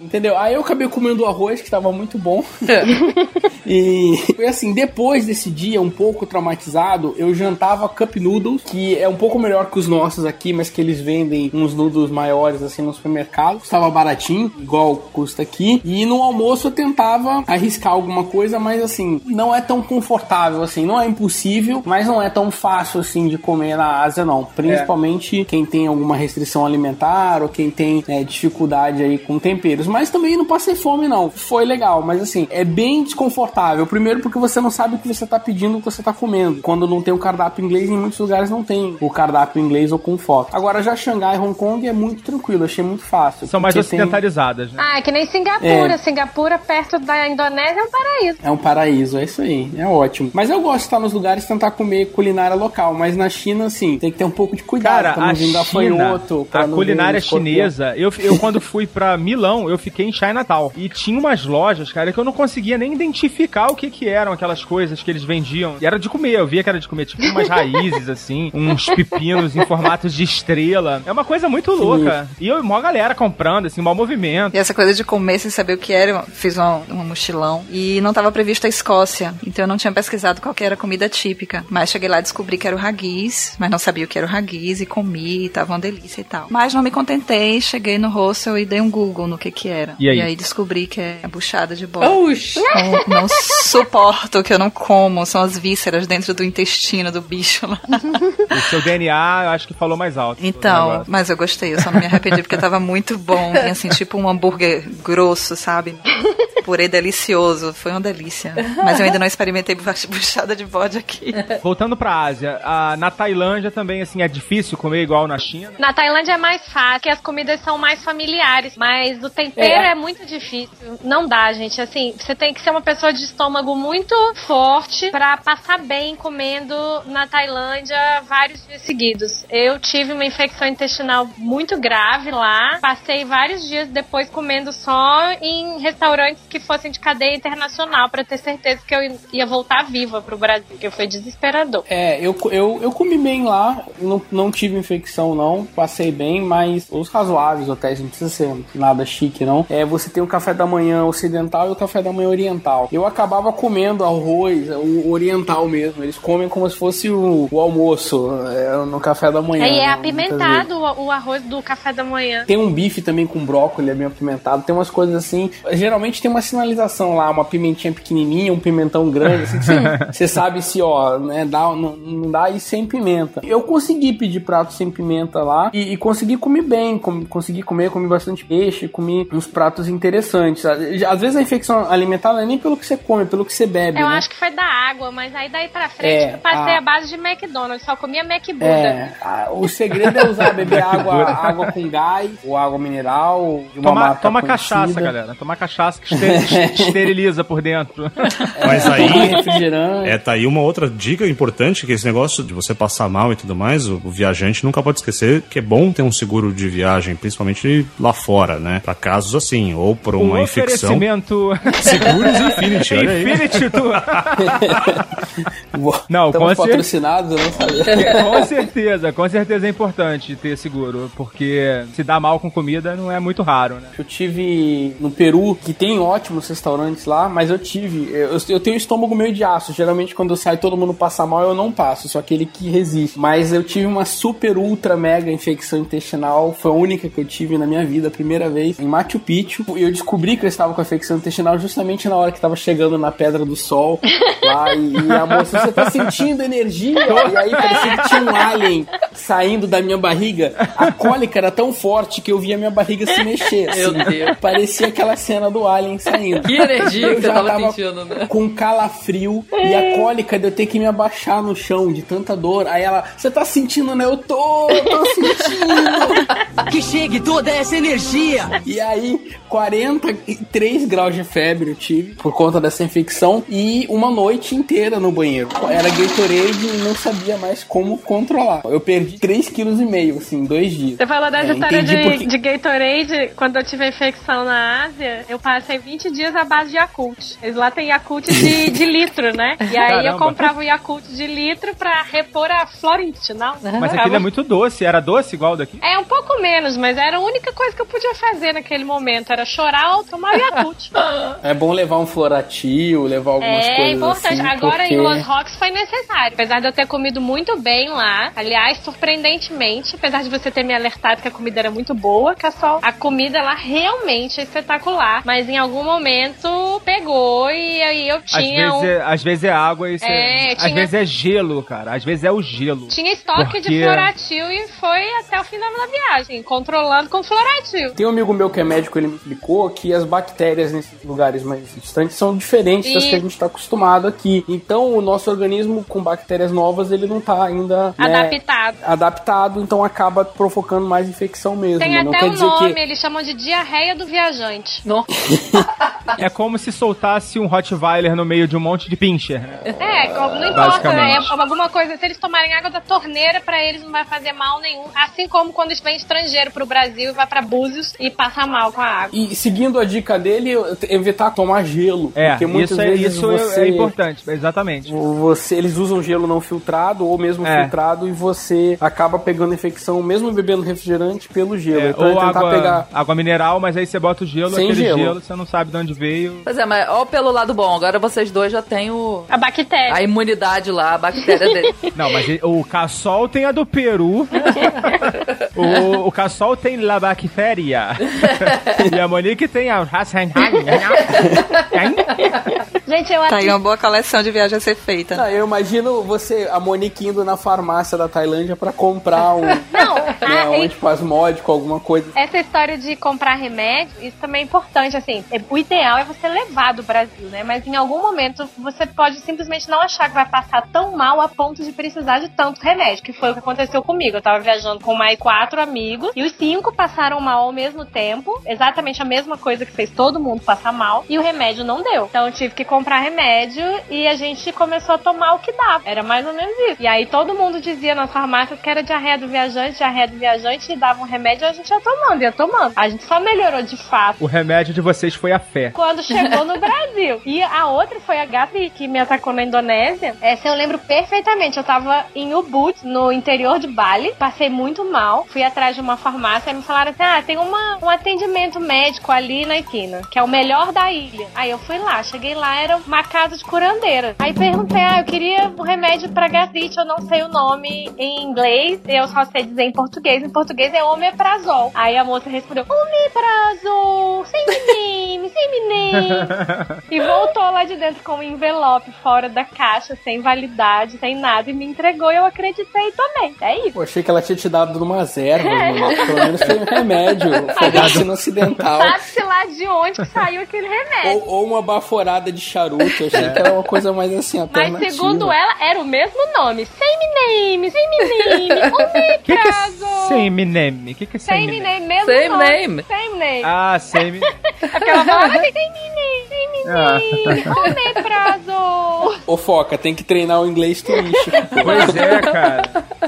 Entendeu? Aí eu acabei comendo o arroz, que tava muito bom. E foi assim, depois desse dia um pouco traumatizado, eu jantava cup noodles, que é um pouco melhor que os nossos aqui, mas que eles vendem uns noodles maiores assim no supermercado. Custava baratinho, igual custa aqui. E no almoço eu tentava arriscar alguma coisa, mas assim, não é tão confortável assim, não é impossível, mas não é tão fácil assim de comer na Ásia não. Principalmente quem tem alguma restrição alimentar ou quem tem né, dificuldade aí com Mas também não passei fome não. Foi legal, mas assim, é bem desconfortável. Primeiro porque você não sabe o que você tá pedindo, o que você tá comendo. Quando não tem o cardápio inglês, em muitos lugares não tem o cardápio inglês ou com foto. Agora já Xangai e Hong Kong é muito tranquilo, achei muito fácil. São mais porque tem- ocidentalizadas, né? Ah, é que nem Singapura. É. Singapura, perto da Indonésia, é um paraíso. É um paraíso, é isso aí, é ótimo. Mas eu gosto de estar nos lugares e tentar comer culinária local, mas na China, assim, tem que ter um pouco de cuidado Cara, a China, a culinária chinesa, eu, eu quando fui pra Milão, Japão, eu fiquei em Chinatown. E tinha umas lojas, cara, que eu não conseguia nem identificar o que que eram aquelas coisas que eles vendiam. E era de comer, eu via que era de comer, tipo umas raízes, assim, uns pepinos em formatos de estrela. É uma coisa muito louca. E eu, uma galera comprando, assim, mau movimento. E essa coisa de comer sem saber o que era, eu fiz um, um mochilão. E não estava previsto a Escócia. Então eu não tinha pesquisado qual que era a comida típica. Mas cheguei lá e descobri que era o raguiz, mas não sabia o que era o raguiz e comi, e tava uma delícia e tal. Mas não me contentei, cheguei no hostel e dei um Google no que que era. E aí? descobri que é a buchada de bode. Oxi! Não, não suporto, que eu não como. São as vísceras dentro do intestino do bicho lá. O seu DNA, eu acho que falou mais alto. Então, mas eu gostei, eu só não me arrependi porque tava muito bom. E assim, tipo um hambúrguer grosso, sabe? Purê delicioso, foi uma delícia. Mas eu ainda não experimentei buch- buchada de bode aqui. Voltando pra Ásia, a- na Tailândia também, assim, é difícil comer igual na China. Na Tailândia é mais fácil, porque as comidas são mais familiares, mas o tempero É. é. muito difícil. Não dá, gente. Assim, você tem que ser uma pessoa de estômago muito forte pra passar bem comendo na Tailândia vários dias seguidos. Eu tive uma infecção intestinal muito grave lá, passei vários dias depois comendo só em restaurantes que fossem de cadeia internacional pra ter certeza que eu ia voltar viva pro Brasil, que foi desesperador. É, eu, eu, eu comi bem lá, não, não tive infecção não, passei bem, mas os razoáveis hotéis, não precisa ser nada chique não. É, você tem o café da manhã ocidental e o café da manhã oriental. Eu acabava comendo arroz, o oriental mesmo, eles comem como se fosse o, o almoço é, no café da manhã. E é né, apimentado o o arroz do café da manhã. Tem um bife também com brócolis, é bem apimentado. Tem umas coisas assim. Geralmente tem uma sinalização lá, uma pimentinha pequenininha, um pimentão grande, assim, que você, você sabe se, ó, né, dá, não, não dá e sem pimenta. Eu consegui pedir prato sem pimenta lá e, e consegui comer bem, com- consegui comer, comi bastante peixe, comi uns pratos interessantes. Às vezes a infecção alimentar não é nem pelo que você come, é pelo que você bebe, Eu né? acho que foi da água, mas aí daí pra frente É, eu passei a- a base de McDonald's, só comia McBuda. É, a- o segredo é usar, beber água, água com gás, ou água mineral, de uma Toma, marca toma conhecida. cachaça, galera. Toma cachaça que esteriliza por dentro. Mas aí. É, tá aí uma outra dica importante, que esse negócio de você passar mal e tudo mais, o, o viajante nunca pode esquecer que é bom ter um seguro de viagem, principalmente lá fora, né? Pra casos assim, ou por uma o infecção. oferecimento... Seguros Infinity, olha aí. Infinity do... Não, Estamos com cer- patrocinados, eu não sabia. com certeza, com certeza é importante ter seguro, porque se dá mal com comida não é muito raro, né? Eu tive no Peru, que tem ótimos restaurantes lá, mas eu tive. Eu, eu tenho um estômago meio de aço. Geralmente, quando eu saio todo mundo passa mal, eu não passo, só aquele que resiste. Mas eu tive uma super, ultra, mega infecção intestinal. Foi a única que eu tive na minha vida, a primeira vez, em Machu Picchu. E eu descobri que eu estava com a infecção intestinal justamente na hora que estava chegando na Pedra do Sol. Lá, e, e a moça, você tá sentindo energia? E aí parecia que tinha um alien saindo da minha barriga. A cólica era tão forte que eu via minha barriga se mexer. Meu assim. Deus. Parecia aquela cena do Alien saindo. Que energia Eu que você já tava, tava sentindo, né? Com calafrio e a cólica de eu ter que me abaixar no chão de tanta dor. Aí ela, você tá sentindo, né? Eu tô, eu tô sentindo. Que chegue toda essa energia! E aí, 43 graus de febre eu tive por conta dessa infecção e uma noite inteira no banheiro. Era Gatorade e não sabia mais como controlar. Eu perdi 3,5 kg, assim, em dois dias. Você falou da É, história de, porque- de Gatorade, quando eu tive a infecção na Ásia, eu passei 20 dias à base de Yakult. Eles lá tem Yakult de, de litro, né? E aí eu Caramba. comprava o Yakult de litro pra repor a flora intestinal. Mas aquilo é muito doce. Era doce igual daqui? É um pouco menos, mas era a única coisa que eu podia fazer naquele momento. Era chorar ou tomar o Yakult. É bom levar um floratil, levar algumas É coisas importante. assim, Agora porque... em Los Roques foi necessário. Apesar de eu ter comido muito bem lá. Aliás, surpreendentemente, apesar de você ter me alertado que a comida era muito boa, Cassol, a comida lá realmente é espetacular. Mas em algum momento pegou e aí eu Às tinha vezes, um. é, às vezes é água e É, às tinha- vezes é gelo, cara. Às vezes é o gelo. Tinha estoque de Porque- floratil e foi até o fim da viagem, controlando com floratil. Tem um amigo meu que é médico, ele me explicou que as bactérias nesses lugares mais distantes são diferentes das E- que a gente está acostumado aqui. Então, o nosso organismo com bactérias novas, ele não tá ainda né, Adaptado. adaptado, então acaba provocando mais infecção mesmo. Tem não até quer um dizer nome, que eles chamam de diarreia do viajante. Não. É como se soltasse um Rottweiler no meio de um monte de pincher. né? É, como- não importa, é Basicamente. alguma coisa. Se eles tomarem água da torneira, pra eles não vai fazer mal nenhum. Assim como quando vem estrangeiro pro Brasil e vai pra Búzios e passa mal com a água. E seguindo a dica dele, evitar tomar gelo. É, porque muitas isso, é, vezes isso é- você, é importante, exatamente. Você, eles usam gelo não filtrado ou mesmo É. filtrado e você acaba pegando infecção, mesmo bebendo refrigerante, pelo gelo. É, então é ou tentar água, pegar. água mineral, mas aí você bota o gelo, Sem aquele gelo. gelo. você não sabe de onde veio. Pois é, mas ó pelo lado bom, agora vocês dois já têm o... A bactéria. A imunidade lá, a bactéria dele. Não, mas ele- o caçol tem a do Peru. o, o caçol tem la bactéria. e a Monique tem a... Gente, eu Tá aí uma boa coleção de viagem a ser feita. Ah, eu imagino você, a Monique indo na farmácia da Tailândia pra comprar um, Não, né, um antispasmódico, alguma coisa. essa história de comprar remédio, isso também é importante, assim, é- o ideal é você levar do Brasil, né? Mas em algum momento você pode simplesmente não achar que vai passar tão mal a ponto de precisar de tanto remédio, que foi o que aconteceu comigo. Eu tava viajando com mais quatro amigos e os cinco passaram mal ao mesmo tempo, exatamente a mesma coisa que fez todo mundo passar mal, e o remédio não deu. Então eu tive que comprar remédio e a gente começou a tomar o que dava. Era mais ou menos isso. E aí todo mundo dizia nas farmácias que era diarreia do viajante, diarreia do viajante, e dava um remédio e a gente ia tomando, ia tomando. A gente só melhorou de fato o remédio de vocês foi a fé. quando chegou no Brasil. E a outra foi a Gabi, que me atacou na Indonésia. Essa eu lembro perfeitamente. Eu tava em Ubud, no interior de Bali. Passei muito mal. Fui atrás de uma farmácia e me falaram assim: ah, tem uma, um atendimento médico ali na esquina, que é o melhor da ilha. Aí eu fui lá. Cheguei lá, era uma casa de curandeira. Aí perguntei: ah, eu queria um remédio pra gastrite. Eu não sei o nome em inglês. Eu só sei dizer em português. Em português é omeprazol. Aí a moça respondeu: omeprazol, sem sem name. E voltou lá de dentro com um envelope fora da caixa, sem validade, sem nada, e me entregou e eu acreditei também. É isso. Pô, achei que ela tinha te dado umas ervas, mano. Pelo menos foi um remédio. Foi medicina ocidental. Sabe-se lá de onde que saiu aquele remédio. Ou, ou uma baforada de charuto. Eu achei que era uma coisa mais assim, Mas alternativa. segundo ela, era o mesmo nome. Same name, same name, O que, que é same name? O que, que é same, Same name? name, mesmo Same nome. name. Same name. Ah, same... É porque ela name, omeprazol. Ô, Foca, tem que treinar o inglês turístico. Pois é, cara.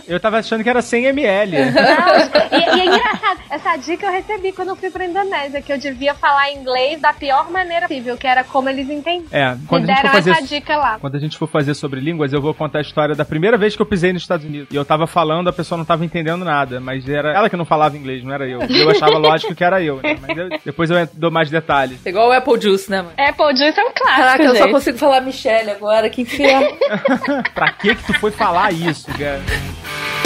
Eu tava achando que era 100 ml. Não, e, e é engraçado, essa dica eu recebi quando eu fui pra Indonésia, que eu devia falar inglês da pior maneira possível, que era como eles entendiam. É, quando Me a gente for deram fazer... essa dica lá. Quando a gente for fazer sobre línguas, eu vou contar a história da primeira vez que eu pisei nos Estados Unidos. E eu tava falando, a pessoa não tava entendendo nada, mas era ela que não falava inglês, não era eu. Eu achava lógico que era eu, né? Mas eu- depois eu dou mais detalhes. Igual o Apple Juice, né, mano? Apple Juice é um clássico, Caraca, eu só gente. consigo falar Michelle agora, que inferno. pra que que tu foi falar isso, cara?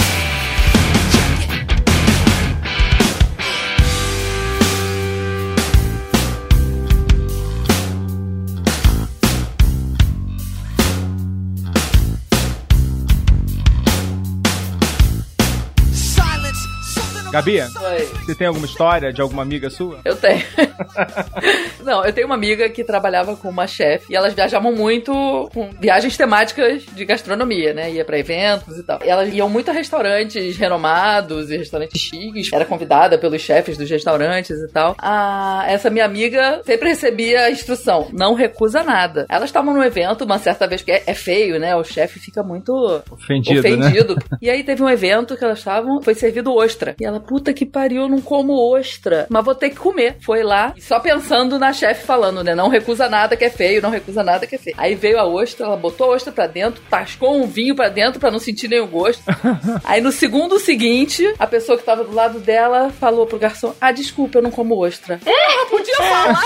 Gabi, Oi. você tem alguma história de alguma amiga sua? Eu tenho. Não, eu tenho uma amiga que trabalhava com uma chefe e elas viajavam muito com viagens temáticas de gastronomia, né? Ia pra eventos e tal. E elas iam muito a restaurantes renomados e restaurantes chiques. Era convidada pelos chefes dos restaurantes e tal. Ah, essa minha amiga sempre recebia a instrução: não recusa nada. Elas estavam no evento uma certa vez, porque é, é feio, né? O chefe fica muito Ofendido, né? ofendido. E aí teve um evento que elas estavam, foi servido ostra. E ela, puta que pariu, eu não como ostra, mas vou ter que comer. Foi lá, só pensando na chefe falando, né? Não recusa nada que é feio, não recusa nada que é feio. Aí veio a ostra, ela botou a ostra pra dentro, tascou um vinho pra dentro pra não sentir nenhum gosto. aí no segundo seguinte, a pessoa que tava do lado dela falou pro garçom: Ah, desculpa, eu não como ostra. Ela podia falar!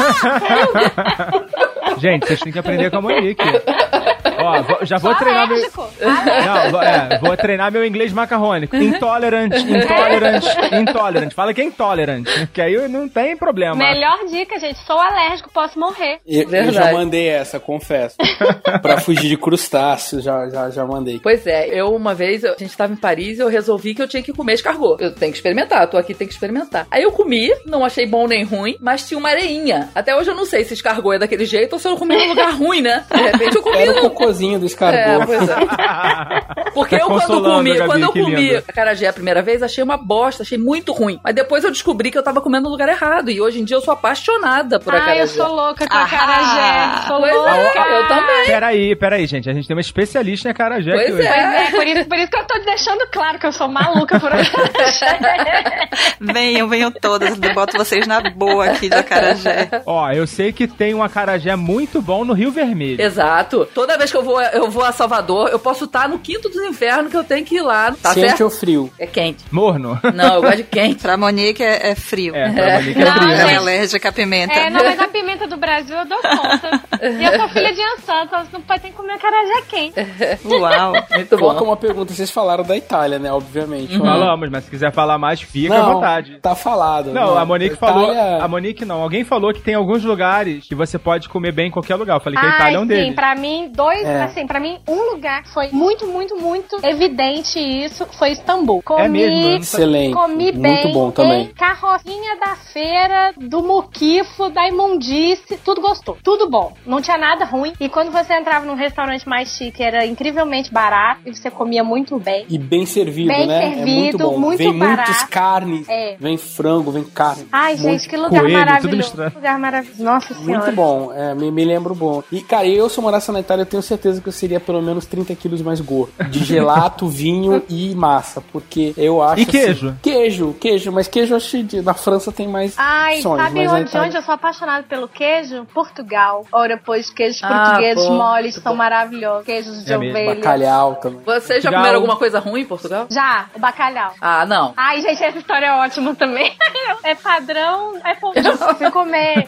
Gente, vocês têm que aprender com a Monique. Ó, vou- já vou Só treinar meu... alérgico. Não, vou, é, vou treinar meu inglês macarrônico. Intolerant, intolerant, intolerant. Fala que é intolerant, que aí não tem problema. Melhor dica, gente. Sou alérgico, posso morrer. Eu, eu já mandei essa, confesso. pra fugir de crustáceos, já, já, já mandei. Pois é, eu uma vez, a gente tava em Paris e eu resolvi que eu tinha que comer escargot. Eu tenho que experimentar, tô aqui, tenho que experimentar. Aí eu comi, não achei bom nem ruim, mas tinha uma areinha. Até hoje eu não sei se escargot é daquele jeito ou se eu comi num lugar ruim, né? De repente eu comi Era o num... do É, escargot. pois é. Porque Tá eu, quando comi, a Gabi, quando eu comi acarajé a primeira vez, achei uma bosta, achei muito ruim. Mas depois eu descobri que eu tava comendo no lugar errado. E hoje em dia eu sou apaixonada por Ah, acarajé. eu sou louca com Ah. acarajé. Sou Pois é, louca. eu também. Peraí, peraí, gente. A gente tem uma especialista em acarajé aqui Pois hoje. é. Pois é, por isso, por isso que eu tô deixando claro que eu sou maluca por acarajé. Venham, venham todas. Eu boto vocês na boa aqui de acarajé. Ó, eu sei que tem um acarajé muito bom no Rio Vermelho. Exato. Toda vez que eu vou, eu vou a Salvador, eu posso estar no quinto dos infernos que eu tenho que ir lá. Tá Quente certo? ou frio? É quente. Morno. Não, eu gosto de quente. Pra Monique é, é frio. É, pra Monique é Não, frio, Ela é alérgica à pimenta. É, não, mas a pimenta do Brasil eu dou conta. E eu sou filha de Ansan, então você não pode ter que comer acarajé quente. Uau. Muito Coloca bom. uma pergunta. Vocês falaram da Itália, né? Obviamente. Mas- Falamos, mas se quiser falar mais, fica à Não, vontade. Tá falado. Não, né? a Monique Itália- falou. A Monique não. Alguém falou que tem alguns lugares que você pode comer bem em qualquer lugar. Eu falei que a Itália é um sim, deles. pra mim, dois, É. assim, pra mim, um lugar que foi muito, muito, muito evidente isso foi Istambul. Comi, É mesmo? Excelente. comi Muito bem bom também. em carrocinha da feira, do muquifo, da imundice, tudo gostou. Tudo bom. Não tinha nada ruim. E quando você entrava num restaurante mais chique, era incrivelmente barato e você comia muito bem. E bem servido, Bem né? é muito servido, bom. muito vem barato. muitas carnes. É. Vem frango, vem carne. Ai, Muito- gente, que lugar coelho, tudo maravilhoso. misturado. Lugar maravilhoso. Nossa senhora. Muito bom, é, me, me lembro bom. E, cara, eu se eu morasse na Itália, eu tenho certeza que eu seria pelo menos 30 quilos mais gordo. De gelato, vinho e massa. Porque eu acho. E queijo? assim- queijo, queijo. Mas queijo, eu acho que na França tem mais Ai, opções. sabe onde, Itália- onde eu sou apaixonada pelo queijo? Portugal. Ora, pois queijos Ah, portugueses pô, moles muito são bom. maravilhosos. Queijos de É ovelha. Bacalhau também. Vocês já comeram alguma coisa ruim em Portugal? Já, o bacalhau. Ah, não. Ai, gente, essa história é ótima também. É padrão, é pouco se comer.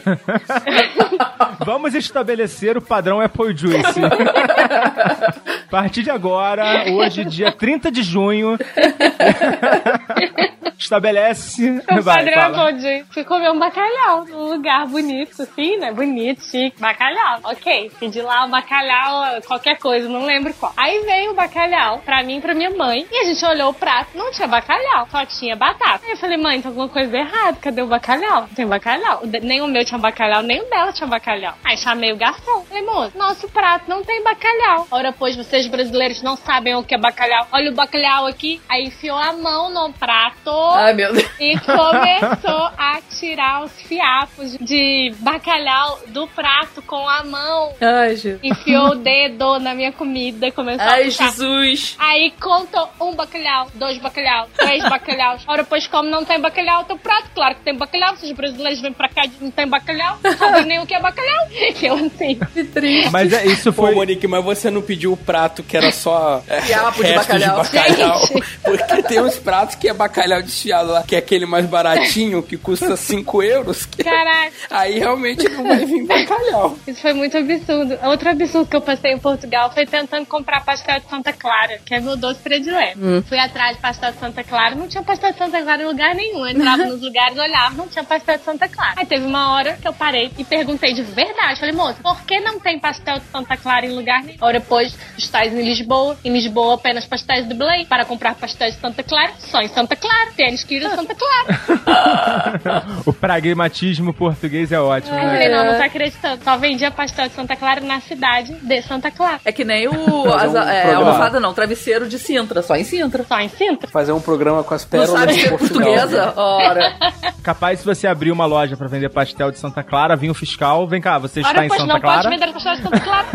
Vamos estabelecer o padrão Apple Juice. A partir de agora, hoje, dia 30 de junho, estabelece. O Vai, padrão é fala. fui comer um bacalhau num lugar bonito, assim, né? Bonito, chique, bacalhau. Ok, pedi lá o bacalhau, qualquer coisa, não lembro qual. Aí veio o bacalhau pra mim e pra minha mãe. E a gente olhou o prato, não tinha bacalhau, só tinha batata. Aí eu falei, mãe, tem alguma coisa errada, cadê o bacalhau? Não tem bacalhau. Nem o meu tinha bacalhau, nem o dela tinha bacalhau. Aí chamei o garçom. Falei, moço, nosso prato não tem bacalhau. Ora, pois vocês brasileiros não sabem o que é bacalhau. Olha o bacalhau aqui. Aí enfiou a mão no prato. Ai, meu Deus. E começou a tirar os fiapos de bacalhau do prato com a mão. Ai, Jesus. Enfiou o dedo na minha comida e começou a Ai, puxar. Jesus. Aí contou um bacalhau, dois bacalhau, três bacalhaus. Ora, pois como não tem bacalhau, teu prato, claro que tem bacalhau. Vocês brasileiros vêm pra cá e não tem bacalhau. Não sabem nem o que é bacalhau. Eu assim. Que triste. Mas é, isso Pô, foi. Monique, mas você não pediu o prato que era só é, Fiapo de bacalhau. bacalhau. Gente. Porque tem uns pratos que é bacalhau desfiado lá, que é aquele mais baratinho, que custa 5 euros. que- Caraca. Aí realmente não vai vir bacalhau. Isso foi muito absurdo. Outro absurdo que eu passei em Portugal foi tentando comprar pastel de Santa Clara, que é meu doce predileto. Fui atrás de pastel de Santa Clara, não tinha pastel de Santa Clara em lugar nenhum. Eu entrava nos lugares, olhava, não tinha pastel de Santa Clara. Aí teve uma hora que eu parei e perguntei de verdade. Falei, moço, por que não tem pastel de Santa Clara em lugar nenhum? Hora depois, estáis em Lisboa. Em Lisboa, apenas pastéis de Belém. Para comprar pastéis de Santa Clara, só em Santa Clara. Tênis a Santa Clara. o pragmatismo português é ótimo, Eu né? falei, não, não tô acreditando. Só vendia pastel de Santa Clara na cidade de Santa Clara. É que nem o. As, um é, almofada não, travesseiro de Sintra, só em Sintra. Só em Sintra. Fazer um programa com as Não pérolas sabe de portuguesa? Ora. Capaz, se você abrir uma loja pra vender pastel de Santa Clara, vinha o fiscal, vem cá, você está Ora, em pois Santa não Clara? pode vender pastel de Santa Clara.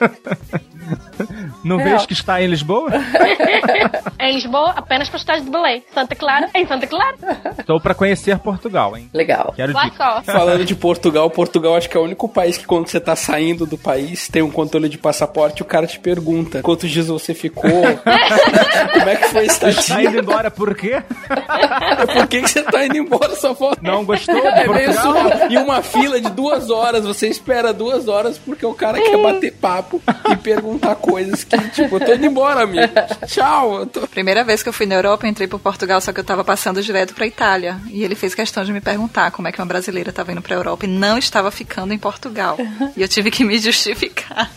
Não É. vejo que está em Lisboa? em Lisboa, apenas pastéis de Belém. Santa Clara, em Santa Clara. Estou pra conhecer Portugal, hein? Legal. Quero Boa dica. sorte. Falando de Portugal, Portugal acho que é o único país que quando você tá saindo do país, tem um controle de passaporte, o cara te pergunta quantos dias você ficou, como é que foi a Está indo estadia, embora por quê? por que, que você tá indo embora só volta? Não gostou de É Portugal? E uma fila de duas horas, você espera duas horas porque o cara quer bater papo e perguntar coisas que, tipo, eu tô indo embora, amigo. Tchau. Eu tô... Primeira vez que eu fui na Europa, eu entrei por Portugal, só que eu tava passando direto pra Itália. E ele fez questão de me perguntar como é que uma brasileira tava indo pra Europa e não estava ficando em Portugal. E eu tive que me justificar.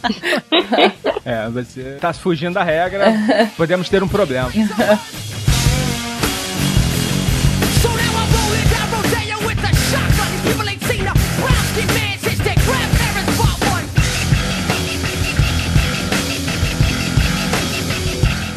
É, você tá fugindo da regra, podemos ter um problema.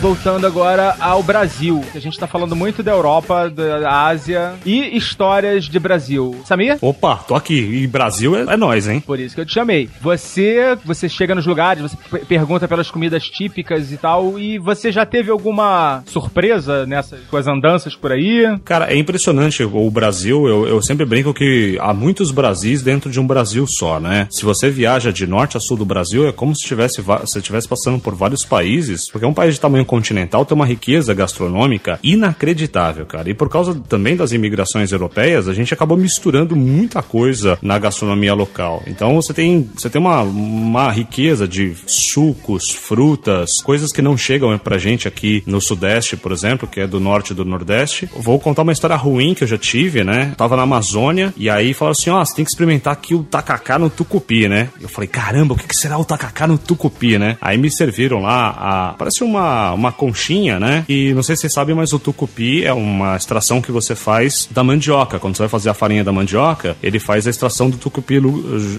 voltando agora ao Brasil. A gente tá falando muito da Europa, da Ásia e histórias de Brasil. Samir? Opa, tô aqui. E Brasil é, é nós, hein? Por isso que eu te chamei. Você, você chega nos lugares, você per- pergunta pelas comidas típicas e tal, e você já teve alguma surpresa nessas suas andanças por aí? Cara, é impressionante o Brasil. Eu, eu sempre brinco que há muitos Brasis dentro de um Brasil só, né? Se você viaja de norte a sul do Brasil, é como se estivesse se estivesse passando por vários países, porque é um país de tamanho continental, tem uma riqueza gastronômica inacreditável, cara. E por causa também das imigrações europeias, a gente acabou misturando muita coisa na gastronomia local. Então você tem, você tem uma, uma riqueza de sucos, frutas, coisas que não chegam pra gente aqui no Sudeste, por exemplo, que é do Norte e do Nordeste. Vou contar uma história ruim que eu já tive, né? Tava na Amazônia e aí falaram assim: ó, você tem que experimentar aqui o tacacá no tucupi, né? Eu falei: caramba, o que, que será o tacacá no tucupi, né? Aí me serviram lá a. Parece uma, uma conchinha, né? E não sei se vocês sabem, mas o tucupi é uma extração que você faz da mandioca. Quando você vai fazer a farinha da mandioca, ele faz a extração do tucupi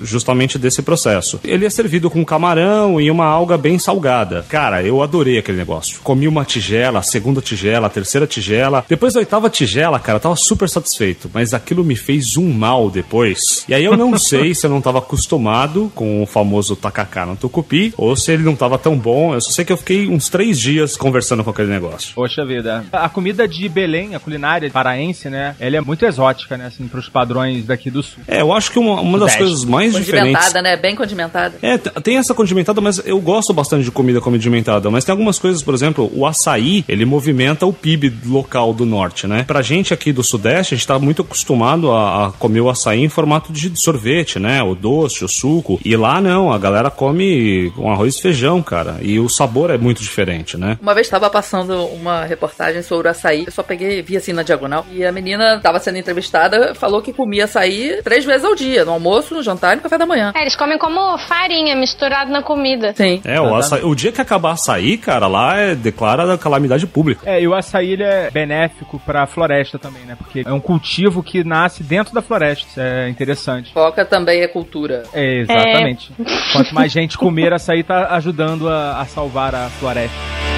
justamente desse processo. Ele é servido com camarão e uma alga bem salgada. Cara, eu adorei aquele negócio. Comi uma tigela, a segunda tigela, a terceira tigela. Depois da oitava tigela, cara, eu tava super satisfeito. Mas aquilo me fez um mal depois. E aí eu não sei se eu não tava acostumado com o famoso tacacá no tucupi ou se ele não tava tão bom. Eu só sei que eu fiquei uns três dias conversando com aquele negócio. Poxa vida. A comida de Belém, a culinária paraense, né? Ela é muito exótica, né? Assim, pros padrões daqui do sul. É, eu acho que uma, uma das coisas mais diferentes. Condimentada, né? Bem condimentada. É, tem essa condimentada, mas eu gosto bastante de comida condimentada. Mas tem algumas coisas, por exemplo, o açaí, ele movimenta o PIB local do norte, né? Pra gente aqui do sudeste, a gente tá muito acostumado a, a comer o açaí em formato de sorvete, né? O doce, o suco. E lá não, a galera come com arroz e feijão, cara. E o sabor é muito diferente, né? Uma vez estava passando uma reportagem sobre o açaí, eu só peguei, vi assim na diagonal, e a menina estava sendo entrevistada, falou que comia açaí três vezes ao dia, no almoço, no jantar e no café da manhã. É, eles comem como farinha misturado na comida. Sim. É, o, açaí, o dia que acabar açaí, cara, lá é declara calamidade pública. É, e o açaí ele é benéfico pra floresta também, né? Porque é um cultivo que nasce dentro da floresta. Isso é interessante. Foca também é cultura. É, exatamente. Quanto mais gente comer açaí, tá ajudando a, a salvar a floresta.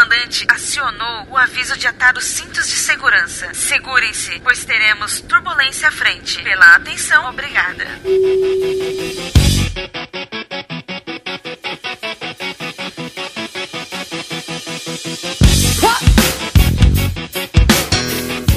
Comandante acionou o aviso de atar os cintos de segurança. Segurem-se, pois teremos turbulência à frente. Pela atenção, obrigada.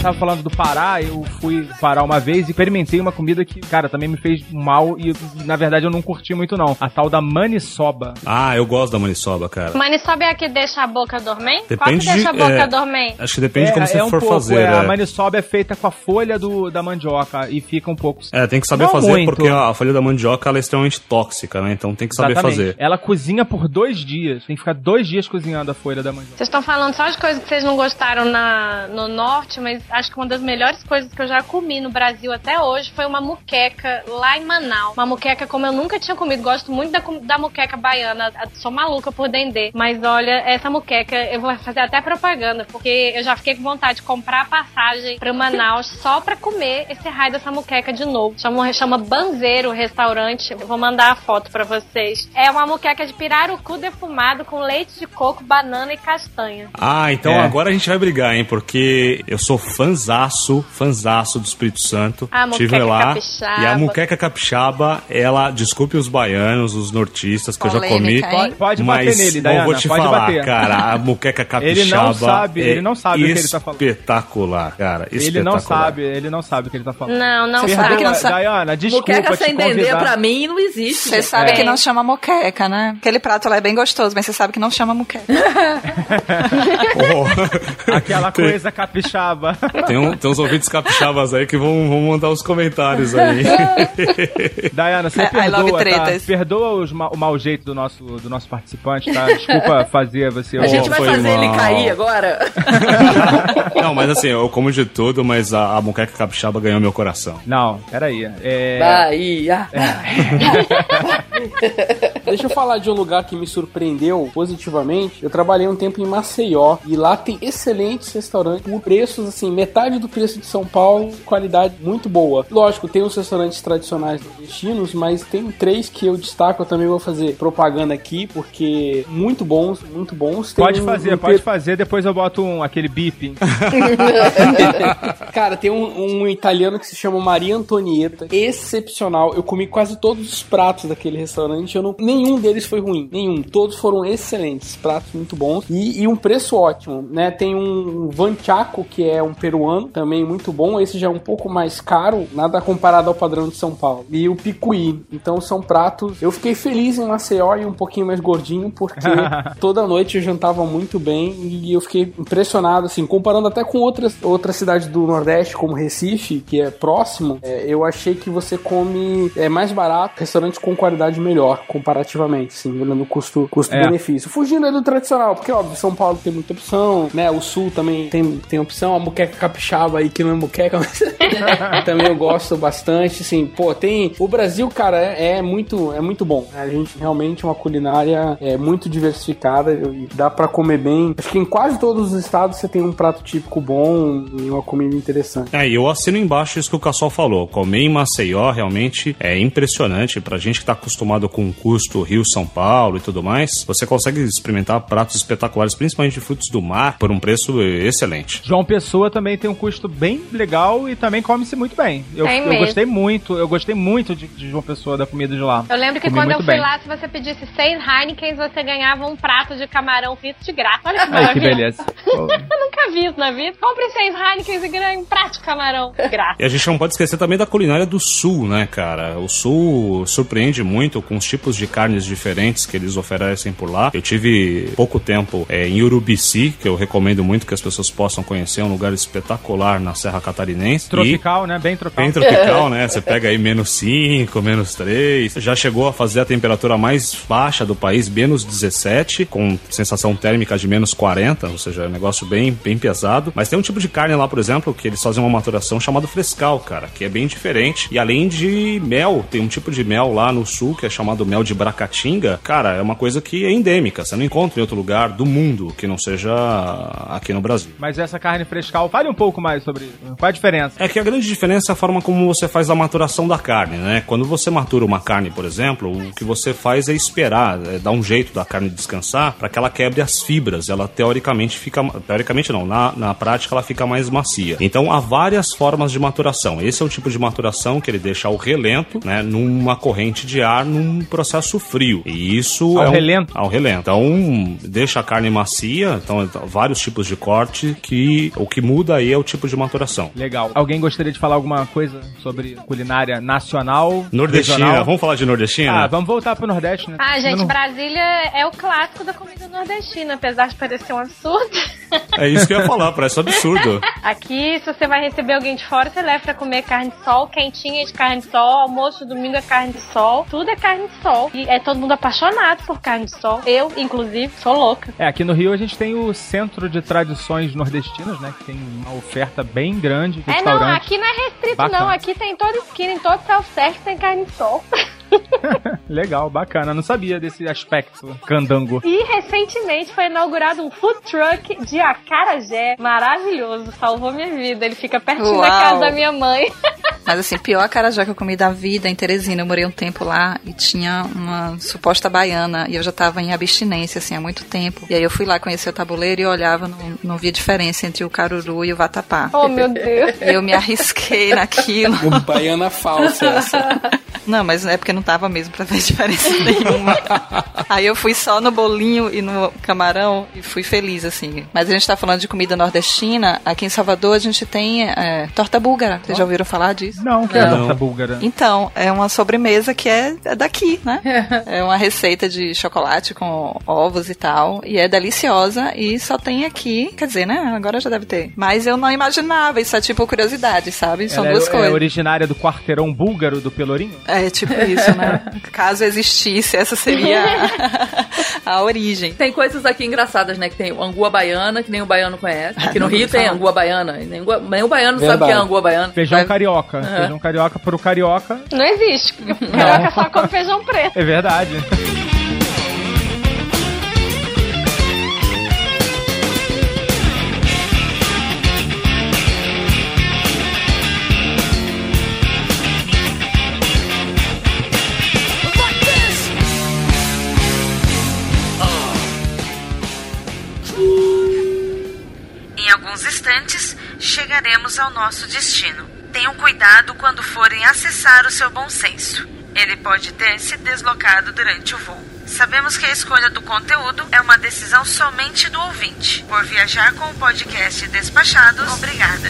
Tava falando do Pará, eu fui Pará uma vez e experimentei uma comida que, cara, também me fez mal e, na verdade, eu não curti muito, não. A tal da maniçoba. Ah, eu gosto da maniçoba, cara. Maniçoba é a que deixa a boca dormente? Qual Depende que deixa a de- boca é, dormente? Acho que depende de como você um for pouco, fazer. é, A é. maniçoba é feita com a folha do, da mandioca e fica um pouco... É, tem que saber Não fazer muito. porque a, a folha da mandioca ela é extremamente tóxica, né? Então tem que saber Exatamente. fazer. Ela cozinha por dois dias. Tem que ficar dois dias cozinhando a folha da mandioca. Vocês estão falando só de coisas que vocês não gostaram na, no norte, mas acho que uma das melhores coisas que eu já comi no Brasil até hoje foi uma muqueca lá em Manaus. Uma muqueca como eu nunca tinha comido. Gosto muito da, da muqueca baiana. Sou maluca por dendê. Mas olha, essa muqueca, eu vou fazer até propaganda, porque eu já fiquei com vontade de comprar a passagem pra Manaus só pra comer esse raio dessa muqueca de novo. Chama, chama Banzeiro restaurante. Eu vou mandar a foto pra vocês. É uma muqueca de pirarucu defumado com leite de coco, banana e castanha. Ah, então É. agora a gente vai brigar, hein? Porque eu sou fanzaço, fanzaço do Espírito Santo. A muqueca lá. capixaba. E a muqueca capixaba, ela, desculpe os baianos, os nortistas que eu já comi. Polêmica, hein? Pode, pode mas bater nele, Diana. vou te pode falar, bater. cara, a muqueca capixaba Ele não sabe, é ele não sabe o que ele tá falando. Espetacular, cara, Ele não espetacular. sabe, ele não sabe o que ele tá falando. Não, não Você sabe. que não sabe. Diana, desculpa Muqueca te sem dendê pra mim não existe. Você sabe É. que não chama moqueca, né? Aquele prato lá é bem gostoso, mas você sabe que não chama moqueca. Oh. Aquela coisa capixaba. Tem, um- tem uns ouvintes capixabas aí que vão, vão mandar os comentários aí. Diana, você love perdoa, tá? Perdoa os ma- o mau jeito do nosso, do nosso participante, tá? Desculpa fazer você... A gente vai fazer ele mal. cair agora? Não, mas assim, eu como de tudo, mas a, a muqueca capixaba ganhou meu coração. Não, peraí. É... Bahia. Deixa eu falar de um lugar que me surpreendeu positivamente. Eu trabalhei um tempo em Maceió e lá tem excelentes restaurantes com preços assim metade do preço de São Paulo, qualidade muito boa. Lógico, tem os restaurantes tradicionais destinos, mas tem três que eu destaco, eu também vou fazer propaganda aqui, porque muito bons, muito bons. Tem Pode fazer, um pode fazer, depois eu boto um, aquele bip. Cara, tem um, um italiano que se chama Maria Antonieta, excepcional. Eu comi quase todos os pratos daquele restaurante, eu não, nenhum deles foi ruim, nenhum. Todos foram excelentes, pratos muito bons e, e um preço ótimo, né? Tem um Vanchaco, que é um peruano, também muito bom. Esse já é um pouco mais caro, nada comparado ao padrão de São Paulo. E o Picuí. Então são pratos. Eu fiquei feliz em Maceió e um pouquinho mais gordinho, porque toda noite eu jantava muito bem e eu fiquei impressionado, assim, comparando até com outras, outras cidades do Nordeste, como Recife, que é próximo, é, eu achei que você come é, mais barato, restaurante com qualidade melhor, comparativamente, assim, olhando o custo, custo-benefício. Fugindo aí do tradicional, porque, óbvio, São Paulo tem muita opção, né? O Sul também tem, tem opção, a muqueca capixaba aí, que não é muqueca, mas também eu gosto bastante, assim, pô, tem... O Brasil, cara, é, é muito, é muito bom. A gente realmente é uma culinária é, muito diversificada e dá pra comer bem. Acho que em quase todos os estados você tem um prato típico bom e uma comida interessante. É, e eu assino embaixo isso que o Cassol falou. Comer em Maceió realmente é impressionante. Pra gente que tá acostumado com o custo Rio-São Paulo e tudo mais, você consegue experimentar pratos espetaculares, principalmente de frutos do mar, por um preço excelente. João Pessoa também tem um custo bem legal e também come-se muito bem. Eu, Tem eu gostei muito, eu gostei muito de, de João Pessoa, da comida de lá. Eu lembro que Comi quando eu fui bem. lá, se você pedisse seis Heineken, você ganhava um prato de camarão frito de graça. Olha que Ai, que beleza. Eu nunca vi isso na vida. Compre seis Heineken e ganhe um prato de camarão. de Graça. E a gente não pode esquecer também da culinária do sul, né, cara? O sul surpreende muito com os tipos de carnes diferentes que eles oferecem por lá. Eu tive pouco tempo é, em Urubici, que eu recomendo muito que as pessoas possam conhecer, é um lugar espetacular na Serra Catarinense. E- Tropical, né? Bem tropical. Bem tropical, né? Você pega aí menos 5, menos 3. Já chegou a fazer a temperatura mais baixa do país, menos 17, com sensação térmica de menos 40, ou seja, é um negócio bem, bem pesado. Mas tem um tipo de carne lá, por exemplo, que eles fazem uma maturação chamado frescal, cara, que é bem diferente. E além de mel, tem um tipo de mel lá no sul que é chamado mel de bracatinga. Cara, é uma coisa que é endêmica. Você não encontra em outro lugar do mundo que não seja aqui no Brasil. Mas essa carne frescal, fale um pouco mais sobre isso. Qual a diferença? É que a grande diferença é a forma como você faz a maturação da carne, né? Quando você matura uma carne, por exemplo, o que você faz é esperar, é dar um jeito da carne descansar para que ela quebre as fibras. Ela teoricamente fica, teoricamente não, na, na prática ela fica mais macia. Então há várias formas de maturação. Esse é o tipo de maturação que ele deixa ao relento, né? Numa corrente de ar, num processo frio. E isso Ao é um- relento? ao relento. Então, deixa a carne macia, então vários tipos de corte que o que muda aí é o tipo de maturação. Legal. Alguém gostaria de falar alguma coisa sobre culinária nacional? Nordestina, regional? vamos falar de nordestina? Ah, vamos voltar pro Nordeste, né? Ah, gente, não- Brasília é o clássico da comida nordestina, apesar de parecer um absurdo. É isso que eu ia falar, parece um absurdo. Aqui, se você vai receber alguém de fora, você leva pra comer carne de sol, quentinha de carne de sol, almoço domingo é carne de sol, tudo é carne de sol. E é todo mundo apaixonado por carne de sol. Eu, inclusive, sou louca. É, aqui no Rio a gente tem o Centro de Tradições Nordestinas, né? Que tem uma oferta bem grande de É, não, aqui não é restrito, Bacana. não. Aqui tem em toda esquina, em todo self-service tem carne de sol. Legal, bacana. Não sabia desse aspecto candango. E recentemente foi inaugurado um food truck de acarajé maravilhoso. Salvou minha vida. Ele fica pertinho da Uau. casa da minha mãe. Mas assim, pior acarajé que eu comi da vida em Teresina. Eu morei um tempo lá e tinha uma suposta baiana e eu já tava em abstinência, assim, há muito tempo. E aí eu fui lá conhecer o tabuleiro e olhava, não, não via diferença entre o caruru e o vatapá. Oh, meu Deus. E eu me arrisquei naquilo. O baiana falsa essa. Não, mas é porque não tava mesmo pra ver diferença nenhuma. Aí eu fui só no bolinho e no camarão e fui feliz, assim. Mas a gente tá falando de comida nordestina. Aqui em Salvador a gente tem é, torta búlgara. Vocês já ouviram falar disso? Não, que é Não. torta búlgara. Então, é uma sobremesa que é, é daqui, né? É uma receita de chocolate com ovos e tal. E é deliciosa e só tem aqui. Quer dizer, né? Agora já deve ter. Mas eu não imaginava. Isso é tipo curiosidade, sabe? São Ela duas é, coisas. é originária do quarteirão búlgaro do Pelourinho? É tipo isso, né? Caso existisse, essa seria a, a origem. Tem coisas aqui engraçadas, né? Que tem angu baiana, que nem o baiano conhece. Aqui no Rio tem falar. angu baiana. Nem, nem o baiano sabe o que é Verdade. angu baiana. Feijão Vai- carioca. Aham. Feijão carioca pro carioca. Não existe. Carioca só come feijão preto. É verdade. Chegaremos ao nosso destino. Tenham cuidado quando forem acessar o seu bom senso. Ele pode ter se deslocado durante o voo. Sabemos que a escolha do conteúdo é uma decisão somente do ouvinte. Por viajar com o podcast Despachados, obrigada.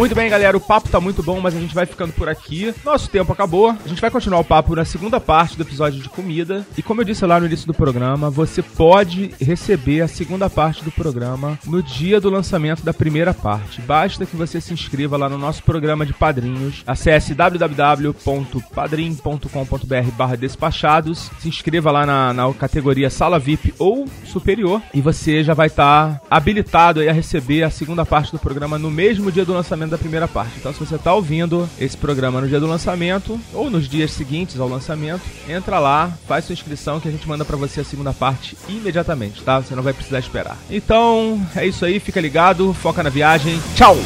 Muito bem, galera, o papo tá muito bom, mas a gente vai ficando por aqui. Nosso tempo acabou. A gente vai continuar o papo na segunda parte do episódio de comida. E como eu disse lá no início do programa, você pode receber a segunda parte do programa no dia do lançamento da primeira parte. Basta que você se inscreva lá no nosso programa de padrinhos. Acesse www.padrim.com.br barra despachados. Se inscreva lá na, na categoria Sala VIP ou Superior. E você já vai estar habilitado aí a receber a segunda parte do programa no mesmo dia do lançamento da primeira parte. Então, se você está ouvindo esse programa no dia do lançamento ou nos dias seguintes ao lançamento, entra lá, faz sua inscrição que a gente manda para você a segunda parte imediatamente, tá? Você não vai precisar esperar. Então, é isso aí, fica ligado, foca na viagem. Tchau!